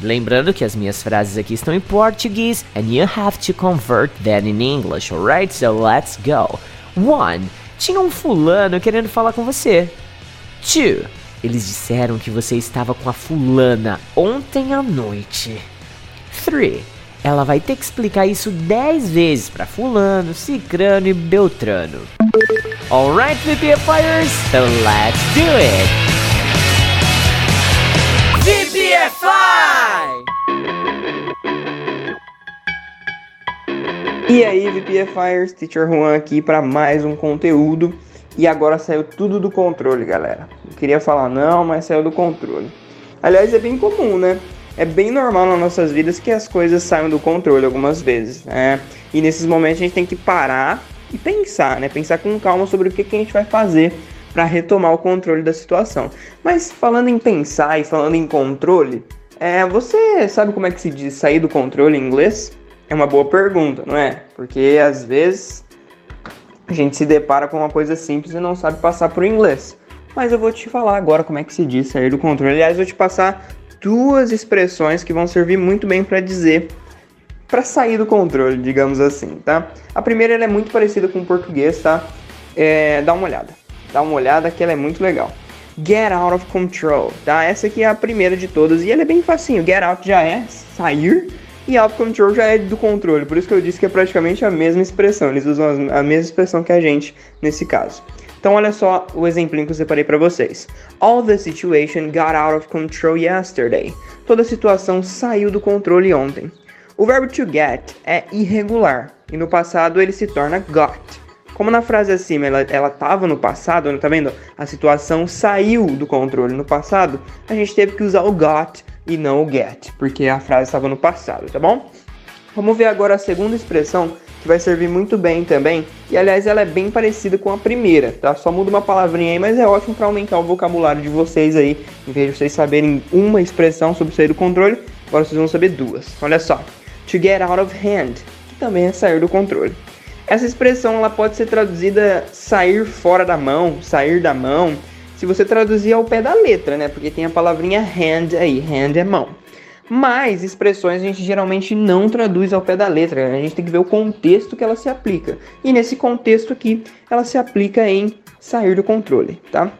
Lembrando que as minhas frases aqui estão em português and you have to convert that in English, alright? So let's go. 1. Tinha um fulano querendo falar com você. 2. Eles disseram que você estava com a fulana ontem à noite. 3. Ela vai ter que explicar isso 10 vezes para fulano, cicrano e beltrano. Alright, VPFires, so let's do it! VPFI!
E aí, VPFires, Teacher Juan aqui para mais um conteúdo. E agora saiu tudo do controle, galera. Não queria falar não, mas saiu do controle. Aliás, é bem comum, né? É bem normal nas nossas vidas que as coisas saiam do controle algumas vezes, né? E nesses momentos a gente tem que parar e pensar, né? Pensar com calma sobre o que, que a gente vai fazer para retomar o controle da situação. Mas falando em pensar e falando em controle, é, você sabe como é que se diz sair do controle em inglês? É uma boa pergunta, não é? Porque às vezes a gente se depara com uma coisa simples e não sabe passar por inglês. Mas eu vou te falar agora como é que se diz sair do controle. Aliás, eu vou te passar duas expressões que vão servir muito bem para dizer para sair do controle, digamos assim, tá? A primeira é muito parecida com o português, tá? É, dá uma olhada, dá uma olhada que ela é muito legal. Get out of control, tá? Essa aqui é a primeira de todas e ela é bem facinho. Get out já é sair e out of control já é do controle. Por isso que eu disse que é praticamente a mesma expressão. Eles usam a mesma expressão que a gente nesse caso. Então olha só o exemplinho que eu separei para vocês. All the situation got out of control yesterday. Toda a situação saiu do controle ontem. O verbo to get é irregular e no passado ele se torna got. Como na frase acima ela, ela tava no passado, tá vendo? A situação saiu do controle no passado, a gente teve que usar o got e não o get, porque a frase estava no passado, tá bom? Vamos ver agora a segunda expressão que vai servir muito bem também. E aliás, ela é bem parecida com a primeira, tá? Só muda uma palavrinha aí, mas é ótimo para aumentar o vocabulário de vocês aí. Em vez de vocês saberem uma expressão sobre sair do controle, agora vocês vão saber duas. Olha só to get out of hand, que também é sair do controle. Essa expressão ela pode ser traduzida sair fora da mão, sair da mão, se você traduzir ao pé da letra, né? Porque tem a palavrinha hand aí, hand é mão. Mas expressões a gente geralmente não traduz ao pé da letra, a gente tem que ver o contexto que ela se aplica. E nesse contexto aqui, ela se aplica em sair do controle, tá?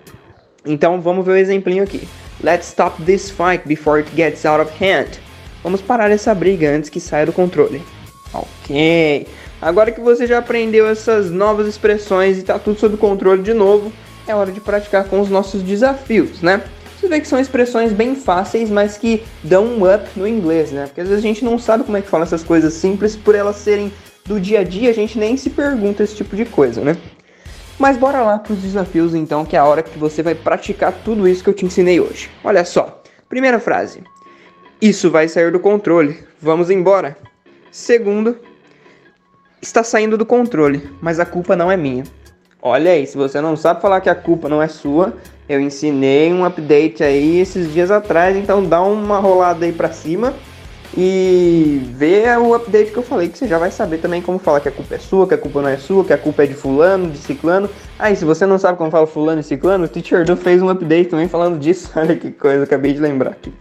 Então vamos ver o exemplinho aqui. Let's stop this fight before it gets out of hand. Vamos parar essa briga antes que saia do controle. Ok. Agora que você já aprendeu essas novas expressões e está tudo sob controle de novo, é hora de praticar com os nossos desafios, né? Você vê que são expressões bem fáceis, mas que dão um up no inglês, né? Porque às vezes a gente não sabe como é que fala essas coisas simples, por elas serem do dia a dia, a gente nem se pergunta esse tipo de coisa, né? Mas bora lá para os desafios então, que é a hora que você vai praticar tudo isso que eu te ensinei hoje. Olha só. Primeira frase. Isso vai sair do controle. Vamos embora. Segundo, está saindo do controle, mas a culpa não é minha. Olha aí, se você não sabe falar que a culpa não é sua, eu ensinei um update aí esses dias atrás, então dá uma rolada aí pra cima e vê o update que eu falei, que você já vai saber também como falar que a culpa é sua, que a culpa não é sua, que a culpa é de fulano, de ciclano. Aí, se você não sabe como fala fulano e ciclano, o Teacher Do fez um update também falando disso. Olha que coisa, acabei de lembrar aqui.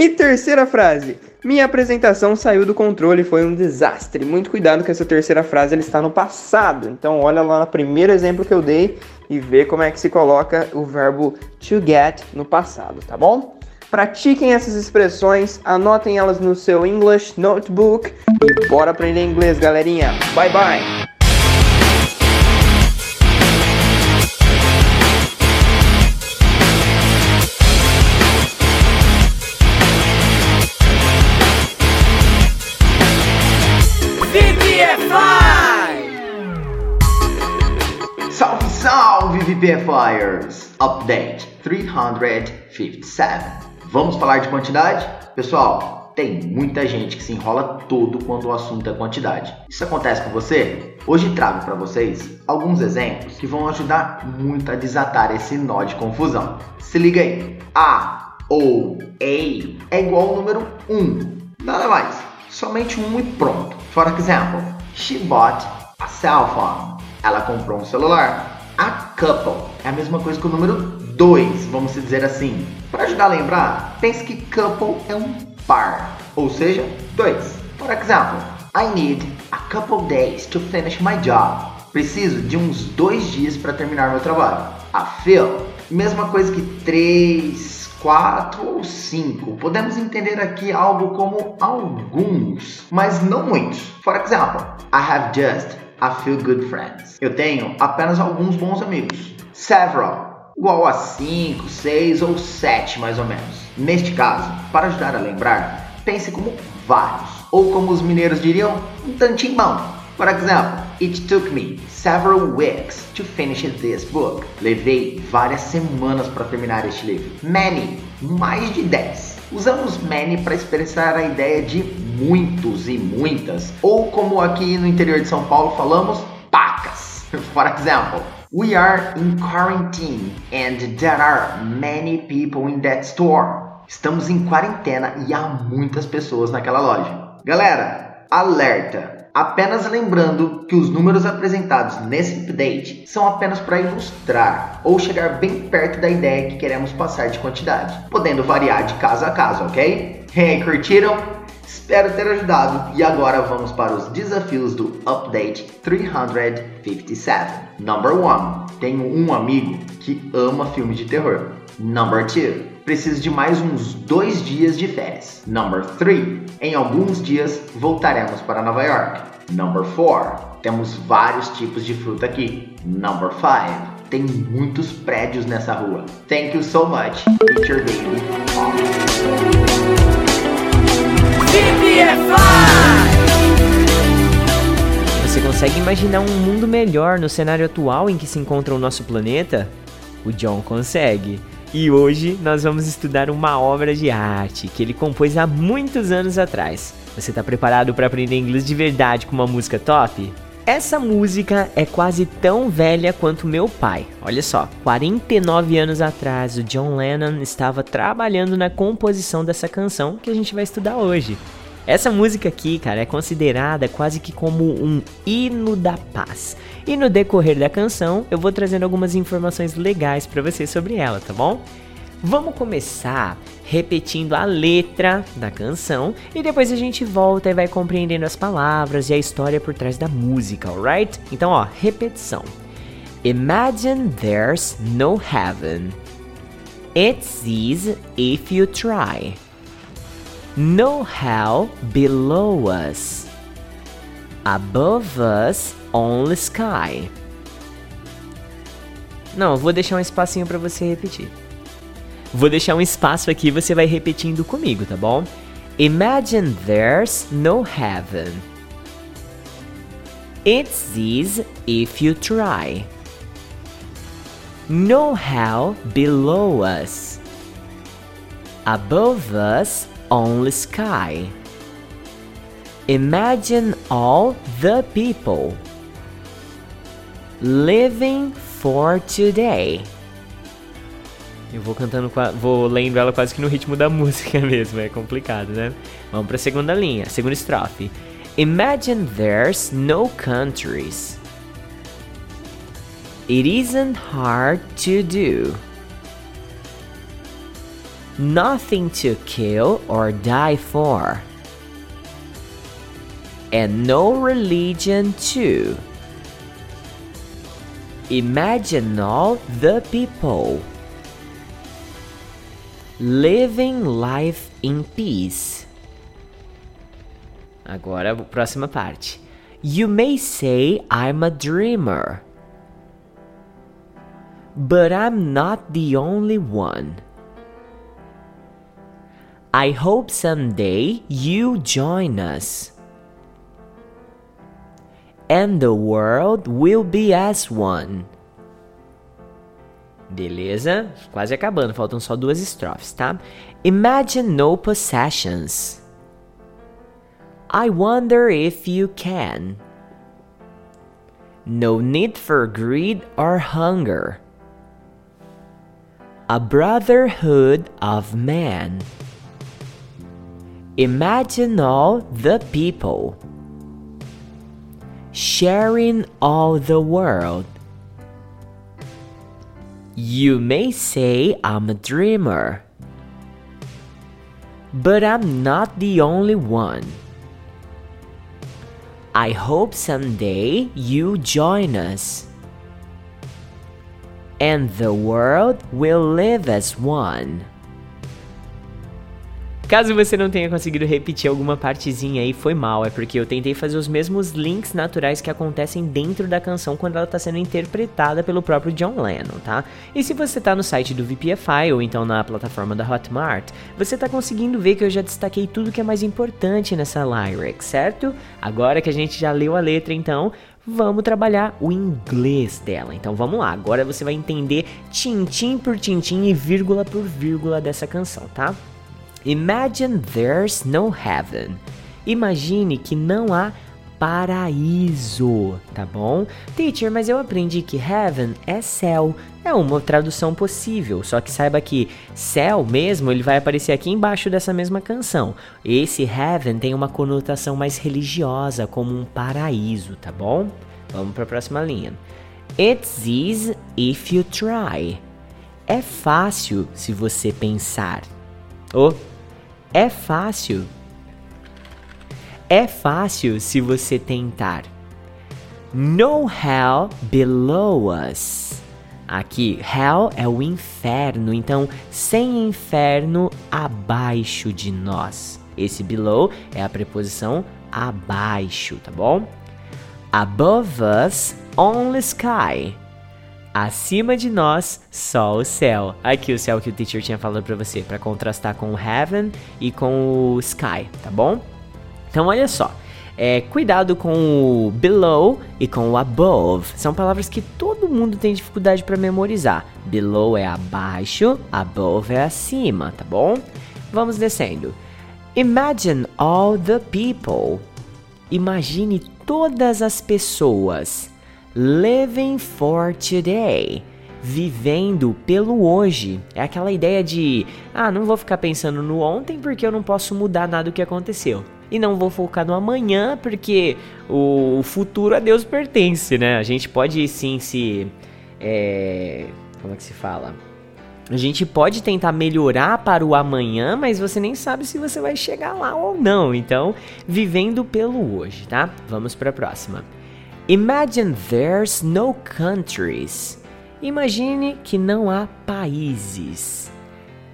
E terceira frase. Minha apresentação saiu do controle e foi um desastre. Muito cuidado que essa terceira frase ela está no passado. Então olha lá no primeiro exemplo que eu dei e vê como é que se coloca o verbo to get no passado, tá bom? Pratiquem essas expressões, anotem elas no seu English Notebook e bora aprender inglês, galerinha. Bye bye.
VPFires Update 357. Vamos falar de quantidade? Pessoal, tem muita gente que se enrola todo quando o assunto é quantidade. Isso acontece com você? Hoje trago para vocês alguns exemplos que vão ajudar muito a desatar esse nó de confusão. Se liga aí. A ou A é igual ao número 1. Nada mais. Somente um e pronto. For example, she bought a cell phone. Ela comprou um celular. A couple é a mesma coisa que o número 2, vamos dizer assim. Para ajudar a lembrar, pense que couple é um par, ou seja, dois. Por exemplo, I need a couple days to finish my job. Preciso de uns dois dias para terminar meu trabalho. A Phil, mesma coisa que três, quatro ou cinco. Podemos entender aqui algo como alguns, mas não muitos. For example, I have just a few good friends. Eu tenho apenas alguns bons amigos. Several, igual a 5, 6 ou 7 mais ou menos. Neste caso, para ajudar a lembrar, pense como vários, ou como os mineiros diriam, um tantinho bom. Por exemplo, it took me several weeks to finish this book. Levei várias semanas para terminar este livro. Many, mais de 10. Usamos many para expressar a ideia de muitos e muitas, ou como aqui no interior de São Paulo falamos, pacas. For example, we are in quarantine and there are many people in that store. Estamos em quarentena e há muitas pessoas naquela loja. Galera, alerta! Apenas lembrando que os números apresentados nesse update são apenas para ilustrar ou chegar bem perto da ideia que queremos passar de quantidade, podendo variar de caso a caso, ok? Hey, curtiram? Espero ter ajudado e agora vamos para os desafios do Update 357. Number 1. Tenho um amigo que ama filmes de terror. Number 2 preciso de mais uns dois dias de férias. Number 3. Em alguns dias voltaremos para Nova York. Number 4. Temos vários tipos de fruta aqui. Number 5. Tem muitos prédios nessa rua. Thank you so much, Teacher Baby.
Você consegue imaginar um mundo melhor no cenário atual em que se encontra o nosso planeta? O John consegue. E hoje nós vamos estudar uma obra de arte que ele compôs há muitos anos atrás. Você está preparado para aprender inglês de verdade com uma música top? Essa música é quase tão velha quanto meu pai. Olha só, 49 anos atrás, o John Lennon estava trabalhando na composição dessa canção que a gente vai estudar hoje. Essa música aqui, cara, é considerada quase que como um hino da paz. E no decorrer da canção, eu vou trazendo algumas informações legais para você sobre ela, tá bom? Vamos começar repetindo a letra da canção e depois a gente volta e vai compreendendo as palavras e a história por trás da música, alright? Então, ó, repetição. Imagine there's no heaven. It's easy if you try. No hell below us. Above us, only sky. Não, vou deixar um espacinho para você repetir. Vou deixar um espaço aqui você vai repetindo comigo, tá bom? Imagine there's no heaven. It's easy if you try. No hell below us. Above us, only sky. Imagine all the people living for today. Eu vou cantando, vou lendo ela quase que no ritmo da música mesmo, é complicado, né? Vamos para a segunda linha, segunda estrofe. Imagine there's no countries. It isn't hard to do. Nothing to kill or die for, and no religion too. Imagine all the people living life in peace. Agora, próxima parte. You may say I'm a dreamer, but I'm not the only one. I hope someday you join us. And the world will be as one. Beleza? Quase acabando, faltam só duas estrofes, tá? Imagine no possessions. I wonder if you can. No need for greed or hunger. A brotherhood of man. Imagine all the people sharing all the world. You may say I'm a dreamer, but I'm not the only one. I hope someday you join us, and the world will live as one. Caso você não tenha conseguido repetir alguma partezinha aí, foi mal, é porque eu tentei fazer os mesmos links naturais que acontecem dentro da canção quando ela está sendo interpretada pelo próprio John Lennon, tá? E se você está no site do VPFI ou então na plataforma da Hotmart, você está conseguindo ver que eu já destaquei tudo que é mais importante nessa lyric, certo? Agora que a gente já leu a letra, então, vamos trabalhar o inglês dela. Então vamos lá, agora você vai entender tintim por tintim e vírgula por vírgula dessa canção, tá? Imagine there's no heaven. Imagine que não há paraíso, tá bom? Teacher, mas eu aprendi que heaven é céu. É uma tradução possível, só que saiba que céu mesmo, ele vai aparecer aqui embaixo dessa mesma canção. Esse heaven tem uma conotação mais religiosa, como um paraíso, tá bom? Vamos para a próxima linha. It's easy if you try. É fácil se você pensar. Oh, é fácil. É fácil se você tentar. No hell below us. Aqui, hell é o inferno, então sem inferno abaixo de nós. Esse below é a preposição abaixo, tá bom? Above us, only sky. Acima de nós, só o céu. Aqui o céu que o teacher tinha falado para você, para contrastar com o heaven e com o sky, tá bom? Então olha só. É, cuidado com o below e com o above. São palavras que todo mundo tem dificuldade para memorizar. Below é abaixo, above é acima, tá bom? Vamos descendo. Imagine all the people. Imagine todas as pessoas living for today. Vivendo pelo hoje. É aquela ideia de, ah, não vou ficar pensando no ontem porque eu não posso mudar nada do que aconteceu. E não vou focar no amanhã porque o futuro a Deus pertence, né? A gente pode sim se. É, como é que se fala? A gente pode tentar melhorar para o amanhã, mas você nem sabe se você vai chegar lá ou não. Então, vivendo pelo hoje, tá? Vamos para a próxima. Imagine there's no countries. Imagine que não há países.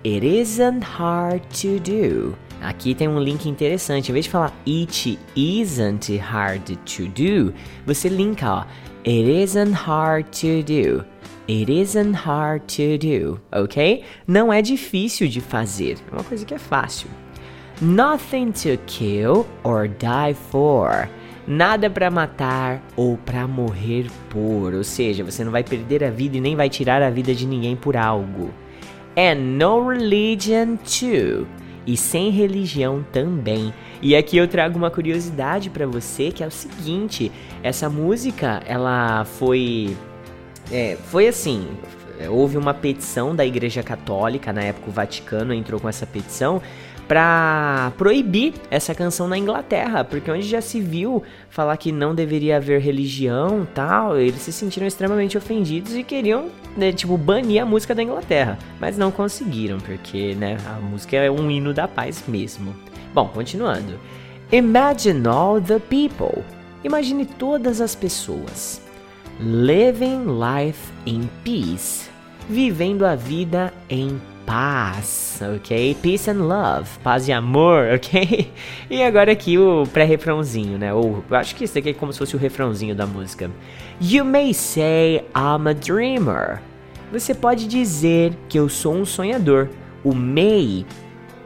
It isn't hard to do. Aqui tem um link interessante. Em vez de falar it isn't hard to do, você linka, ó. It isn't hard to do. It isn't hard to do, ok? Não é difícil de fazer. É uma coisa que é fácil. Nothing to kill or die for. Nada para matar ou para morrer por, ou seja, você não vai perder a vida e nem vai tirar a vida de ninguém por algo. And no religion too. E sem religião também. E aqui eu trago uma curiosidade para você, que é o seguinte, essa música, ela foi é, foi assim, houve uma petição da Igreja Católica, na época o Vaticano entrou com essa petição para proibir essa canção na Inglaterra, porque onde já se viu falar que não deveria haver religião, tal, eles se sentiram extremamente ofendidos e queriam, né, tipo, banir a música da Inglaterra, mas não conseguiram, porque, né, a música é um hino da paz mesmo. Bom, continuando. Imagine all the people. Imagine todas as pessoas. Living life in peace. Vivendo a vida em paz, ok? Peace and love, paz e amor, ok? E agora aqui o pré-refrãozinho, né? Ou eu acho que isso aqui é como se fosse o refrãozinho da música. You may say I'm a dreamer. Você pode dizer que eu sou um sonhador. O may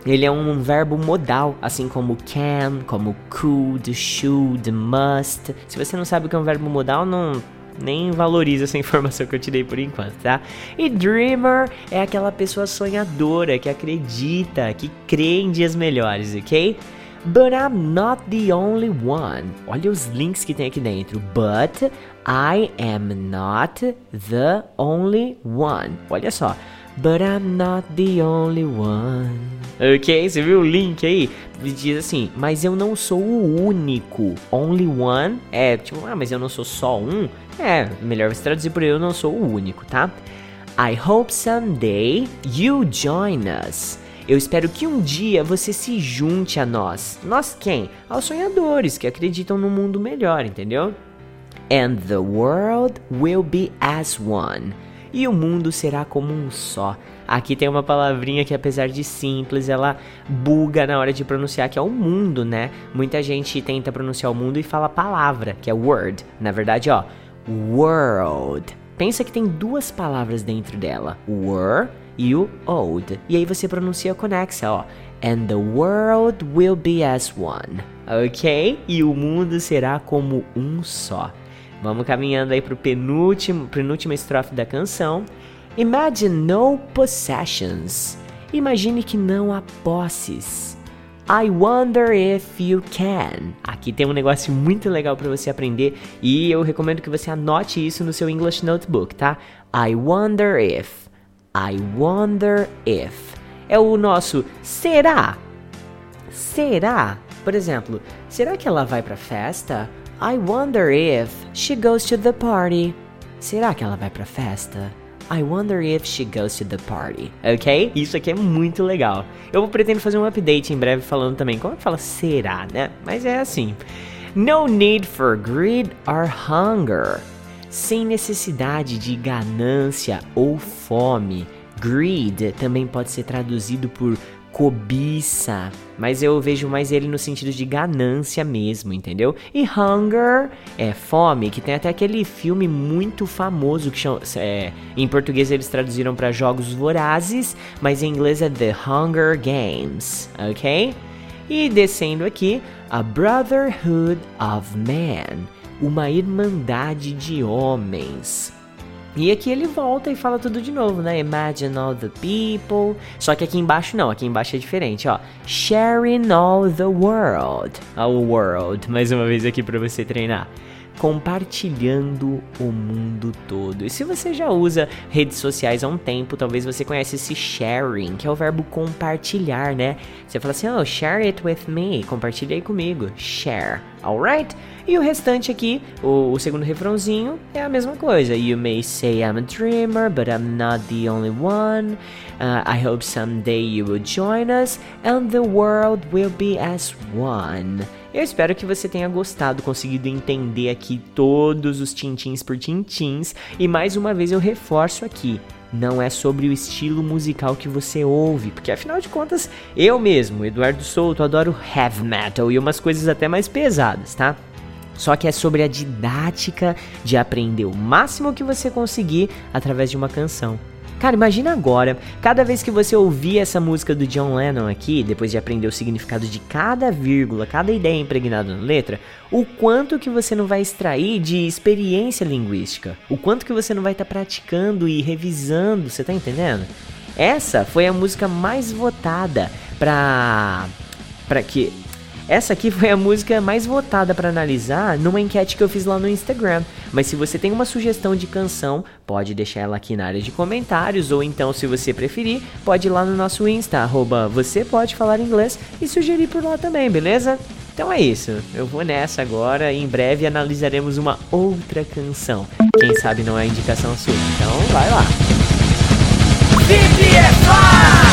ele é um verbo modal, assim como can, como could, should, must. Se você não sabe o que é um verbo modal, não nem valoriza essa informação que eu te dei por enquanto, tá? E dreamer é aquela pessoa sonhadora que acredita, que crê em dias melhores, ok? But I'm not the only one. Olha os links que tem aqui dentro. But I am not the only one. Olha só. But I'm not the only one. Ok? Você viu o link aí? Diz assim, mas eu não sou o único. Only one é tipo, ah, mas eu não sou só um. É, melhor você traduzir por eu não sou o único, tá? I hope someday you join us. Eu espero que um dia você se junte a nós. Nós quem? Aos sonhadores que acreditam no mundo melhor, entendeu? And the world will be as one. E o mundo será como um só. Aqui tem uma palavrinha que, apesar de simples, ela buga na hora de pronunciar, que é o mundo, né? Muita gente tenta pronunciar o mundo e fala palavra, que é word. Na verdade, ó, world. Pensa que tem duas palavras dentro dela, were e o old. E aí você pronuncia conexa, ó. And the world will be as one. Ok? E o mundo será como um só. Vamos caminhando aí pro penúltimo, penúltima estrofe da canção. Imagine no possessions. Imagine que não há posses. I wonder if you can. Aqui tem um negócio muito legal para você aprender e eu recomendo que você anote isso no seu English Notebook, tá? I wonder if. I wonder if. É o nosso será. Será? Por exemplo, será que ela vai pra festa? I wonder if she goes to the party. Será que ela vai pra festa? I wonder if she goes to the party. Ok? Isso aqui é muito legal. Eu pretendo fazer um update em breve falando também como é que fala será, né? Mas é assim. No need for greed or hunger. Sem necessidade de ganância ou fome. Greed também pode ser traduzido por cobiça, mas eu vejo mais ele no sentido de ganância mesmo, entendeu? E hunger é fome, que tem até aquele filme muito famoso que chama, é, em português eles traduziram para Jogos Vorazes, mas em inglês é The Hunger Games, ok? E descendo aqui, a Brotherhood of Man, uma irmandade de homens. E aqui ele volta e fala tudo de novo, né? Imagine all the people. Só que aqui embaixo não, aqui embaixo é diferente, ó. Sharing all the world. All world, mais uma vez aqui para você treinar compartilhando o mundo todo. E se você já usa redes sociais há um tempo, talvez você conheça esse sharing, que é o verbo compartilhar, né? Você fala assim, oh, share it with me, compartilha aí comigo, share, alright? E o restante aqui, o, o, segundo refrãozinho, é a mesma coisa. You may say I'm a dreamer, but I'm not the only one. Uh, I hope someday you will join us, and the world will be as one. Eu espero que você tenha gostado, conseguido entender aqui todos os tintins por tintins. E mais uma vez eu reforço aqui. Não é sobre o estilo musical que você ouve, porque afinal de contas, eu mesmo, Eduardo Souto, adoro heavy metal e umas coisas até mais pesadas, tá? Só que é sobre a didática de aprender o máximo que você conseguir através de uma canção. Cara, imagina agora, cada vez que você ouvir essa música do John Lennon aqui, depois de aprender o significado de cada vírgula, cada ideia impregnada na letra, o quanto que você não vai extrair de experiência linguística, o quanto que você não vai estar tá praticando e revisando, você tá entendendo? Essa foi a música mais votada pra para que essa aqui foi a música mais votada para analisar numa enquete que eu fiz lá no Instagram. Mas se você tem uma sugestão de canção, pode deixar ela aqui na área de comentários, ou então, se você preferir, pode ir lá no nosso Insta, você pode falar inglês e sugerir por lá também, beleza? Então é isso, eu vou nessa agora e em breve analisaremos uma outra canção. Quem sabe não é indicação sua, então vai lá. VPFI!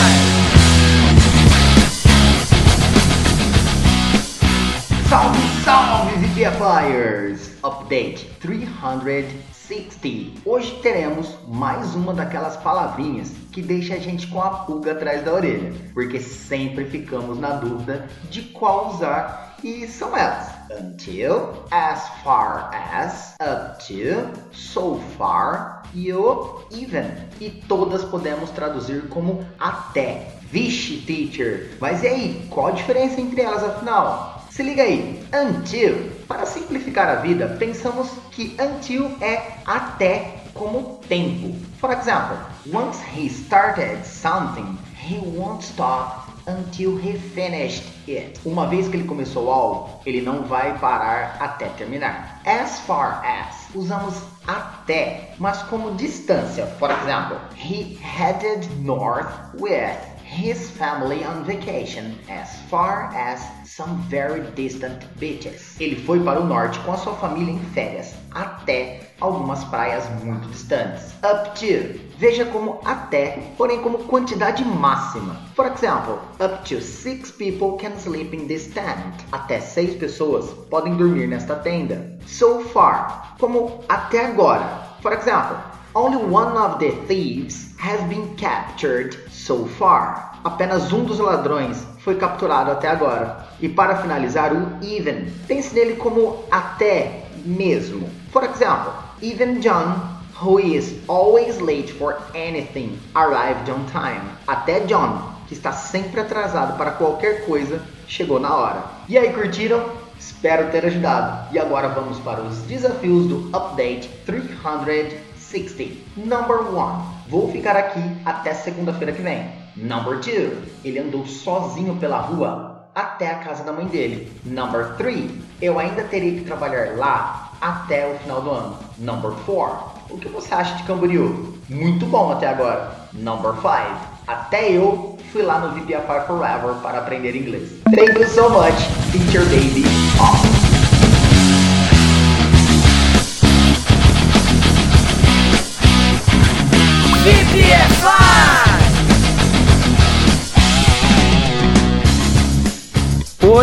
Salve, salve VPFires! Update 360. Hoje teremos mais uma daquelas palavrinhas que deixa a gente com a pulga atrás da orelha, porque sempre ficamos na dúvida de qual usar e são elas: until, as far as, up to, so far e o even. E todas podemos traduzir como até. Vixe, teacher! Mas e aí, qual a diferença entre elas afinal? Se liga aí, until. Para simplificar a vida, pensamos que until é até como tempo. For example, once he started something, he won't stop until he finished it. Uma vez que ele começou algo, ele não vai parar até terminar. As far as, usamos até, mas como distância. For example, he headed north with his family on vacation as far as some very distant beaches. Ele foi para o norte com a sua família em férias, até algumas praias muito distantes. Up to. Veja como até, porém como quantidade máxima. For example, up to six people can sleep in this tent. Até seis pessoas podem dormir nesta tenda. So far, como até agora. For example, only one of the thieves has been captured so far. Apenas um dos ladrões foi capturado até agora. E para finalizar, o even. Pense nele como até mesmo. For example, even John, who is always late for anything, arrived on time. Até John, que está sempre atrasado para qualquer coisa, chegou na hora. E aí, curtiram? Espero ter ajudado. E agora vamos para os desafios do Update 360. Number 1. Vou ficar aqui até segunda-feira que vem. Number 2. Ele andou sozinho pela rua até a casa da mãe dele. Number 3. Eu ainda teria que trabalhar lá até o final do ano. Number 4. O que você acha de Camboriú? Muito bom até agora. Number 5. Até eu fui lá no VPFI Forever para aprender inglês. Thank you so much, Teacher Baby. Awesome.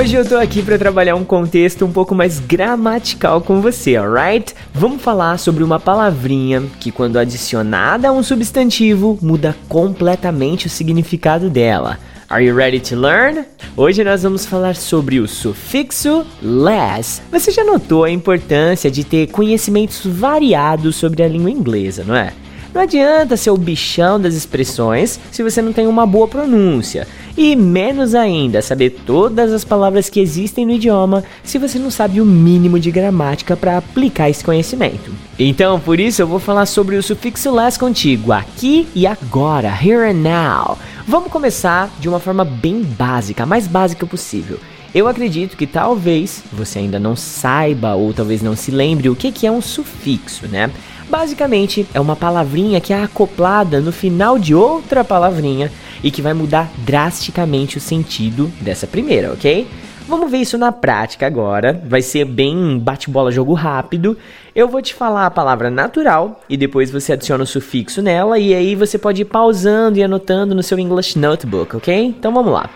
Hoje eu tô aqui para trabalhar um contexto um pouco mais gramatical com você, alright? Vamos falar sobre uma palavrinha que, quando adicionada a um substantivo, muda completamente o significado dela. Are you ready to learn? Hoje nós vamos falar sobre o sufixo less. Você já notou a importância de ter conhecimentos variados sobre a língua inglesa, não é? Não adianta ser o bichão das expressões se você não tem uma boa pronúncia. E menos ainda saber todas as palavras que existem no idioma se você não sabe o mínimo de gramática para aplicar esse conhecimento. Então, por isso eu vou falar sobre o sufixo less contigo, aqui e agora, here and now. Vamos começar de uma forma bem básica, a mais básica possível. Eu acredito que talvez você ainda não saiba ou talvez não se lembre o que é um sufixo, né? Basicamente, é uma palavrinha que é acoplada no final de outra palavrinha e que vai mudar drasticamente o sentido dessa primeira, ok? Vamos ver isso na prática agora. Vai ser bem bate-bola jogo rápido. Eu vou te falar a palavra natural e depois você adiciona o sufixo nela e aí você pode ir pausando e anotando no seu English Notebook, ok? Então vamos lá.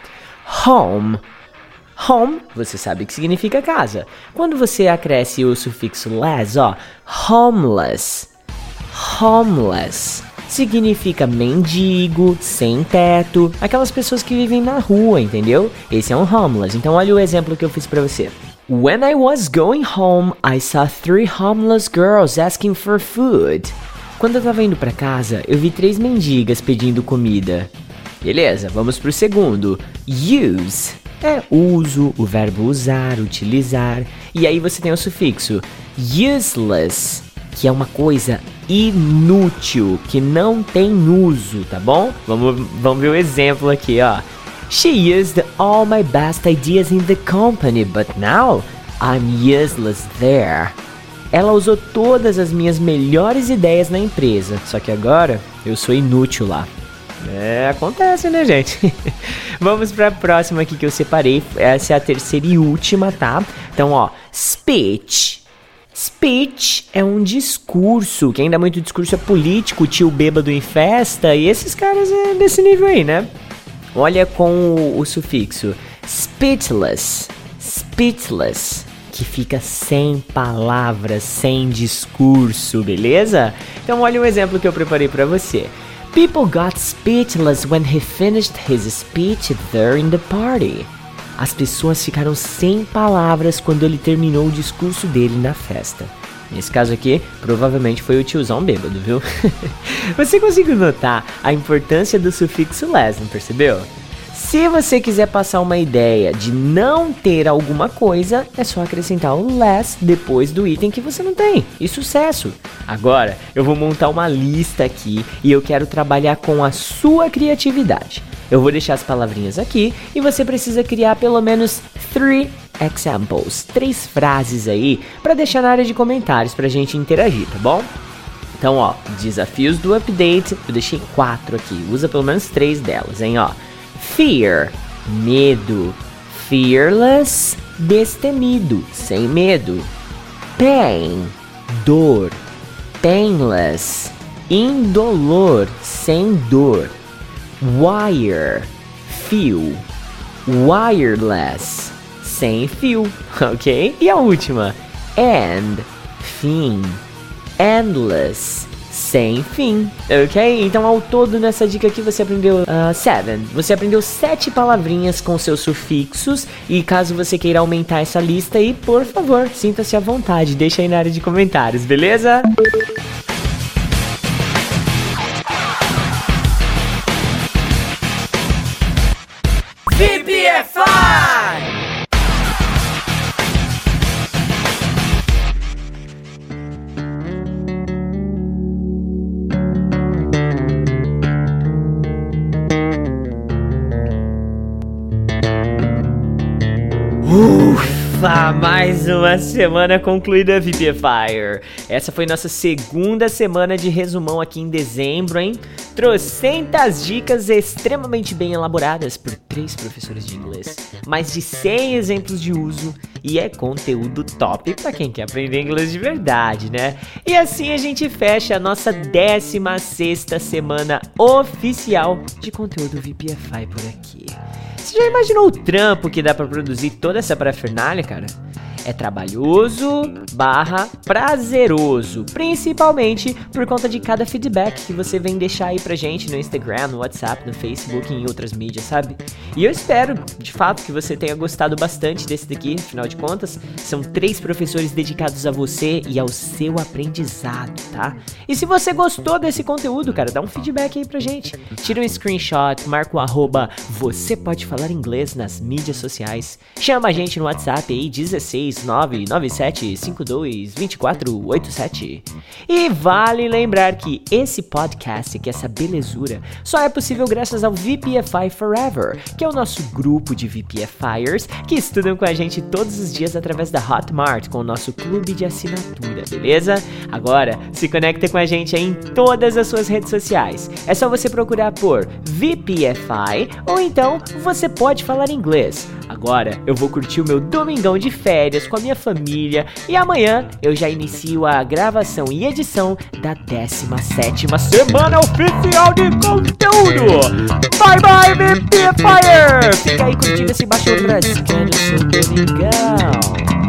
Home. Home, você sabe que significa casa. Quando você acresce o sufixo less, ó, homeless. Homeless significa mendigo, sem teto, aquelas pessoas que vivem na rua, entendeu? Esse é um homeless. Então olha o exemplo que eu fiz para você. When I was going home, I saw three homeless girls asking for food. Quando eu tava indo para casa, eu vi três mendigas pedindo comida. Beleza, vamos pro segundo. Use é uso, o verbo usar, utilizar. E aí você tem o sufixo useless, que é uma coisa inútil, que não tem uso, tá bom? Vamos, vamos ver o exemplo aqui, ó. She used all my best ideas in the company, but now I'm useless there. Ela usou todas as minhas melhores ideias na empresa, só que agora eu sou inútil lá. É, acontece, né, gente? Vamos para a próxima aqui que eu separei. Essa é a terceira e última, tá? Então, ó, speech. Speech é um discurso. Quem dá muito discurso é político, tio bêbado em festa, e esses caras é desse nível aí, né? Olha com o, o sufixo speechless. Speechless que fica sem palavras, sem discurso, beleza? Então olha um exemplo que eu preparei para você. People got speechless when he finished his speech there in the party. As pessoas ficaram sem palavras quando ele terminou o discurso dele na festa. Nesse caso aqui, provavelmente foi o tiozão bêbado, viu? Você conseguiu notar a importância do sufixo less, não percebeu? Se você quiser passar uma ideia de não ter alguma coisa, é só acrescentar o less depois do item que você não tem. E sucesso! Agora eu vou montar uma lista aqui e eu quero trabalhar com a sua criatividade. Eu vou deixar as palavrinhas aqui e você precisa criar pelo menos three examples, três frases aí para deixar na área de comentários para a gente interagir, tá bom? Então, ó, desafios do update, eu deixei quatro aqui, usa pelo menos três delas, hein, ó. Fear, medo. Fearless, destemido, sem medo. Pain, dor. Painless, indolor, sem dor. Wire, fio. Wireless, sem fio, ok? E a última, end, fim. Endless, sem fim, ok? Então ao todo nessa dica aqui você aprendeu uh, seven. Você aprendeu sete palavrinhas com seus sufixos e caso você queira aumentar essa lista aí, por favor, sinta-se à vontade, deixa aí na área de comentários, beleza? Mais uma semana concluída VPFire. Essa foi nossa segunda semana de resumão aqui em dezembro, hein? Trocentas dicas extremamente bem elaboradas por três professores de inglês, mais de 100 exemplos de uso e é conteúdo top para quem quer aprender inglês de verdade, né? E assim a gente fecha a nossa 16 sexta semana oficial de conteúdo VPFI por aqui. Você já imaginou o trampo que dá para produzir toda essa parafernália, cara? É trabalhoso barra prazeroso, principalmente por conta de cada feedback que você vem deixar aí pra gente no Instagram, no WhatsApp, no Facebook e em outras mídias, sabe? E eu espero, de fato, que você tenha gostado bastante desse daqui, afinal de contas, são três professores dedicados a você e ao seu aprendizado, tá? E se você gostou desse conteúdo, cara, dá um feedback aí pra gente. Tira um screenshot, marca o arroba você pode falar inglês nas mídias sociais. Chama a gente no WhatsApp aí, 16 997522487. E vale lembrar que esse podcast, que essa belezura, só é possível graças ao VPFI Forever, que é o nosso grupo de VPFIers que estudam com a gente todos os dias através da Hotmart, com o nosso clube de assinatura, beleza? Agora, se conecta com a gente em todas as suas redes sociais. É só você procurar por VPFI ou então você pode falar inglês. Agora eu vou curtir o meu domingão de férias com a minha família e amanhã eu já inicio a gravação e edição da 17 semana oficial de conteúdo. Bye bye, BP Fire! Fica aí curtindo esse baixo frescando seu domingão.